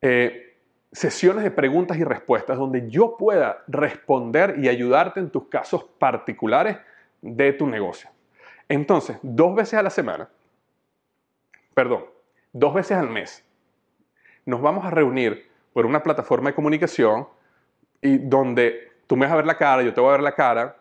eh, sesiones de preguntas y respuestas donde yo pueda responder y ayudarte en tus casos particulares de tu negocio. Entonces, dos veces a la semana, perdón, dos veces al mes, nos vamos a reunir por una plataforma de comunicación y donde tú me vas a ver la cara, yo te voy a ver la cara,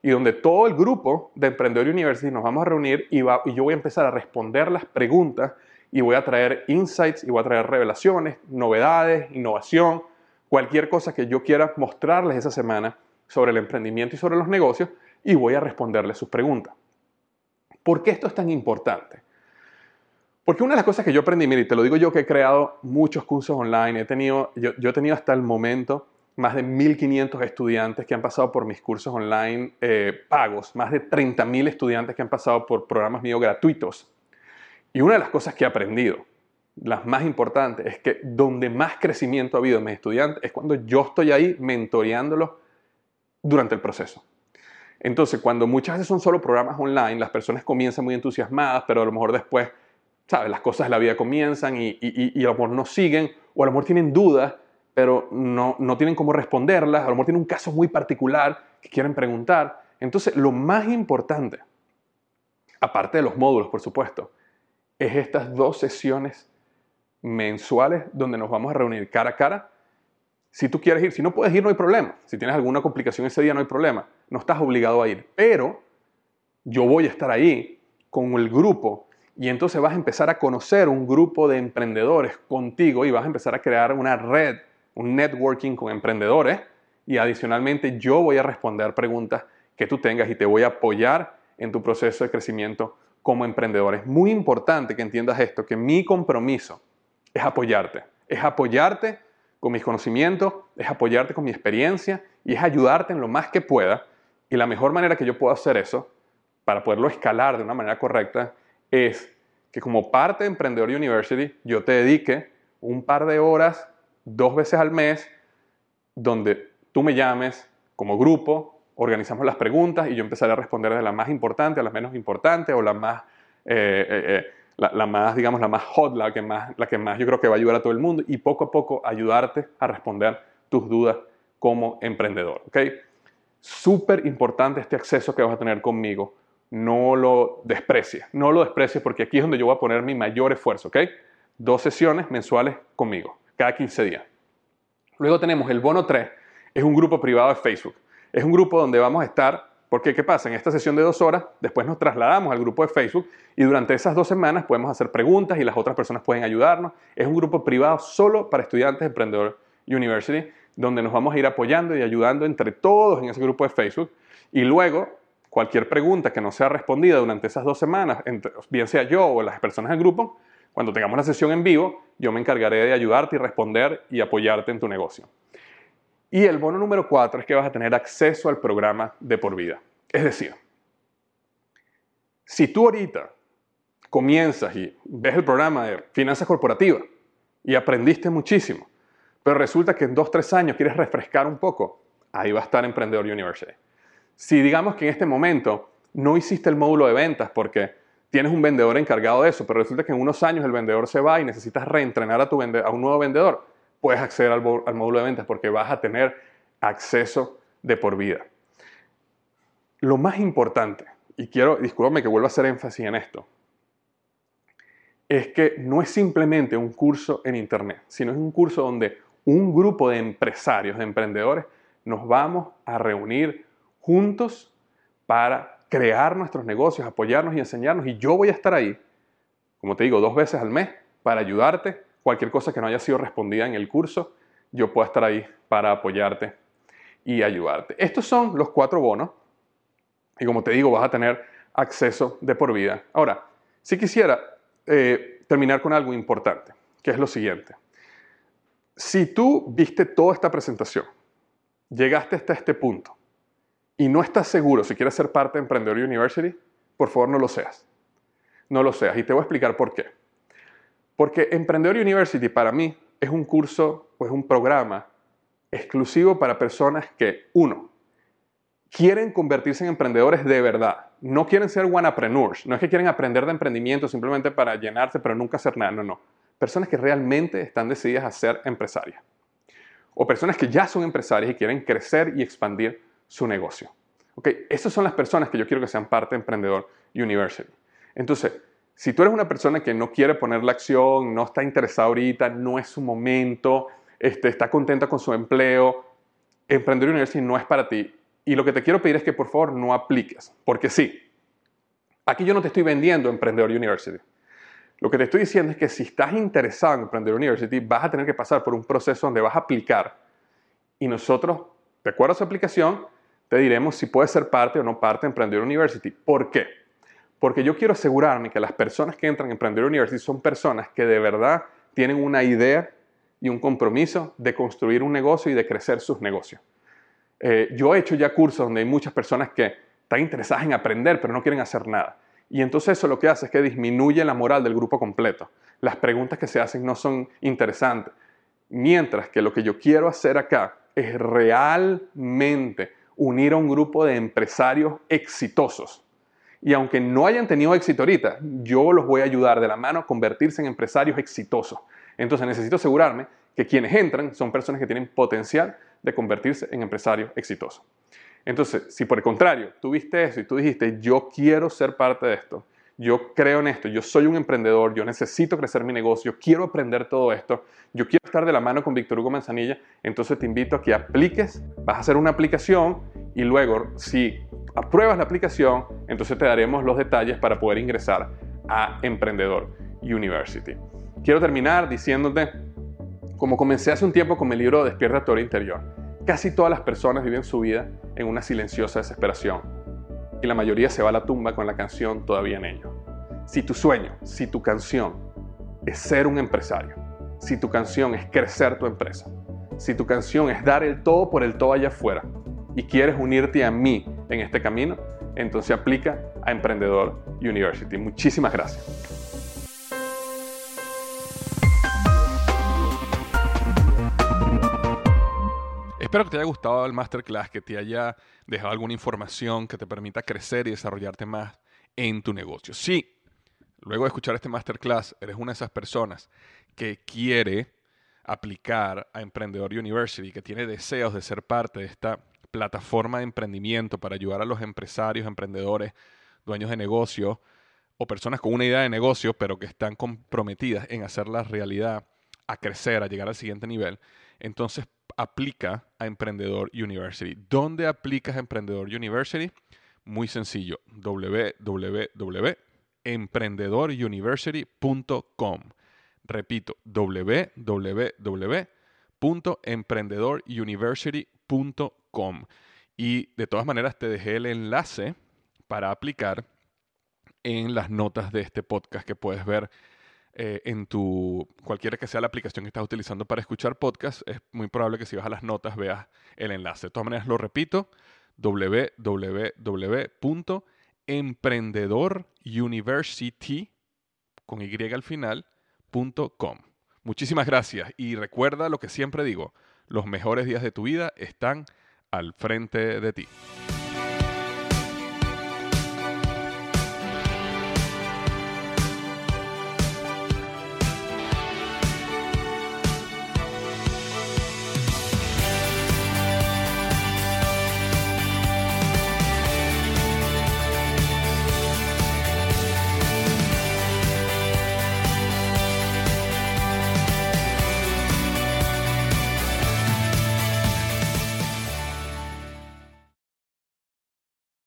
y donde todo el grupo de Emprendedor University nos vamos a reunir y, y yo voy a empezar a responder las preguntas y voy a traer insights y voy a traer revelaciones, novedades, innovación, cualquier cosa que yo quiera mostrarles esa semana sobre el emprendimiento y sobre los negocios y voy a responderles sus preguntas. ¿Por qué esto es tan importante? Porque una de las cosas que yo aprendí, mire, te lo digo yo que he creado muchos cursos online, he tenido, yo, he tenido hasta el momento más de 1.500 estudiantes que han pasado por mis cursos online eh, pagos, más de 30.000 estudiantes que han pasado por programas míos gratuitos. Y una de las cosas que he aprendido, las más importantes, es que donde más crecimiento ha habido en mis estudiantes es cuando yo estoy ahí mentoreándolos durante el proceso. Entonces, cuando muchas veces son solo programas online, las personas comienzan muy entusiasmadas, pero a lo mejor después, ¿sabes? Las cosas de la vida comienzan y, y, a lo mejor no siguen, o a lo mejor tienen dudas, pero no, no tienen cómo responderlas, a lo mejor tienen un caso muy particular que quieren preguntar. Entonces, lo más importante, aparte de los módulos, por supuesto, es estas dos sesiones mensuales donde nos vamos a reunir cara a cara. Si tú quieres ir, si no puedes ir, no hay problema. Si tienes alguna complicación ese día, no hay problema. No estás obligado a ir. Pero yo voy a estar ahí con el grupo y entonces vas a empezar a conocer un grupo de emprendedores contigo y vas a empezar a crear una red, un networking con emprendedores y adicionalmente yo voy a responder preguntas que tú tengas y te voy a apoyar en tu proceso de crecimiento como emprendedor. Es muy importante que entiendas esto, que mi compromiso es apoyarte, es apoyarte con mis conocimientos, es apoyarte con mi experiencia y es ayudarte en lo más que pueda. Y la mejor manera que yo puedo hacer eso, para poderlo escalar de una manera correcta, es que como parte de Emprendedor University yo te dedique un par de horas, dos veces al mes, donde tú me llames como grupo organizamos las preguntas y yo empezaré a responder de la más importante a la menos importante o la más, eh, eh, eh, la, más, digamos, la más hot, la que más, la que más yo creo que va a ayudar a todo el mundo y poco a poco ayudarte a responder tus dudas como emprendedor. ¿ok? Súper importante este acceso que vas a tener conmigo. No lo desprecies, no lo desprecies porque aquí es donde yo voy a poner mi mayor esfuerzo. ¿ok? Dos sesiones mensuales conmigo, cada 15 días. Luego tenemos el bono 3, es un grupo privado de Facebook. Es un grupo donde vamos a estar, porque ¿qué pasa? En esta sesión de dos horas, después nos trasladamos al grupo de Facebook y durante esas dos semanas podemos hacer preguntas y las otras personas pueden ayudarnos. Es un grupo privado solo para estudiantes de Emprendedor University, donde nos vamos a ir apoyando y ayudando entre todos en ese grupo de Facebook. Y luego, cualquier pregunta que no sea respondida durante esas dos semanas, bien sea yo o las personas del grupo, cuando tengamos la sesión en vivo, yo me encargaré de ayudarte y responder y apoyarte en tu negocio. Y el bono número cuatro es que vas a tener acceso al programa de por vida. Es decir, si tú ahorita comienzas y ves el programa de finanzas corporativas y aprendiste muchísimo, pero resulta que en dos, tres años quieres refrescar un poco, ahí va a estar Emprendedor University. Si digamos que en este momento no hiciste el módulo de ventas porque tienes un vendedor encargado de eso, pero resulta que en unos años el vendedor se va y necesitas reentrenar a, tu a un nuevo vendedor, puedes acceder al, módulo de ventas porque vas a tener acceso de por vida. Lo más importante, y quiero, discúlpame que vuelva a hacer énfasis en esto, es que no es simplemente un curso en Internet, sino es un curso donde un grupo de empresarios, de emprendedores, nos vamos a reunir juntos para crear nuestros negocios, apoyarnos y enseñarnos. Y yo voy a estar ahí, como te digo, dos veces al mes para ayudarte cualquier cosa que no haya sido respondida en el curso, yo puedo estar ahí para apoyarte y ayudarte. Estos son los cuatro bonos y como te digo, vas a tener acceso de por vida. Ahora, si quisiera eh, terminar con algo importante, que es lo siguiente. Si tú viste toda esta presentación, llegaste hasta este punto y no estás seguro si quieres ser parte de Emprendedor University, por favor no lo seas. No lo seas y te voy a explicar por qué. Porque Emprendedor University para mí es un curso o es un programa exclusivo para personas que, uno, quieren convertirse en emprendedores de verdad. No quieren ser wanapreneurs. No es que quieren aprender de emprendimiento simplemente para llenarse, pero nunca hacer nada. No, no. Personas que realmente están decididas a ser empresarias. O personas que ya son empresarias y quieren crecer y expandir su negocio. Ok, esas son las personas que yo quiero que sean parte de Emprendedor University. Entonces, si tú eres una persona que no quiere poner la acción, no está interesada ahorita, no es su momento, este, está contenta con su empleo, Emprendedor University no es para ti. Y lo que te quiero pedir es que por favor no apliques, porque sí, aquí yo no te estoy vendiendo Emprendedor University. Lo que te estoy diciendo es que si estás interesado en Emprendedor University, vas a tener que pasar por un proceso donde vas a aplicar y nosotros, de acuerdo a su aplicación, te diremos si puedes ser parte o no parte de Emprendedor University. ¿Por qué? Porque yo quiero asegurarme que las personas que entran en Emprendedor University son personas que de verdad tienen una idea y un compromiso de construir un negocio y de crecer sus negocios. Eh, yo he hecho ya cursos donde hay muchas personas que están interesadas en aprender pero no quieren hacer nada. Y entonces eso lo que hace es que disminuye la moral del grupo completo. Las preguntas que se hacen no son interesantes. Mientras que lo que yo quiero hacer acá es realmente unir a un grupo de empresarios exitosos. Y aunque no hayan tenido éxito ahorita, yo los voy a ayudar de la mano a convertirse en empresarios exitosos. Entonces necesito asegurarme que quienes entran son personas que tienen potencial de convertirse en empresarios exitosos. Entonces, si por el contrario tú viste eso y tú dijiste, yo quiero ser parte de esto, yo creo en esto, yo soy un emprendedor, yo necesito crecer mi negocio, quiero aprender todo esto, yo quiero estar de la mano con Víctor Hugo Manzanilla, entonces te invito a que apliques, vas a hacer una aplicación y luego si apruebas la aplicación, entonces te daremos los detalles para poder ingresar a Emprendedor University. Quiero terminar diciéndote, como comencé hace un tiempo con mi libro Despierta tu interior, casi todas las personas viven su vida en una silenciosa desesperación y la mayoría se va a la tumba con la canción todavía en ello. Si tu sueño, si tu canción es ser un empresario, si tu canción es crecer tu empresa, si tu canción es dar el todo por el todo allá afuera y quieres unirte a mí en este camino, entonces aplica a Emprendedor University. Muchísimas gracias. Espero que te haya gustado el masterclass, que te haya dejado alguna información que te permita crecer y desarrollarte más en tu negocio. Si luego de escuchar este masterclass eres una de esas personas que quiere aplicar a Emprendedor University, que tiene deseos de ser parte de esta plataforma de emprendimiento para ayudar a los empresarios, emprendedores, dueños de negocio o personas con una idea de negocio, pero que están comprometidas en hacerla realidad, a crecer, a llegar al siguiente nivel, entonces aplica a Emprendedor University. ¿Dónde aplicas a Emprendedor University? Muy sencillo, www.emprendedoruniversity.com. Repito, www.emprendedoruniversity.com. Y de todas maneras te dejé el enlace para aplicar en las notas de este podcast que puedes ver eh, en tu, cualquiera que sea la aplicación que estás utilizando para escuchar podcast, es muy probable que si vas a las notas veas el enlace. De todas maneras, lo repito, www.emprendedoruniversity, con Y al final, Muchísimas gracias y recuerda lo que siempre digo, los mejores días de tu vida están al frente de ti.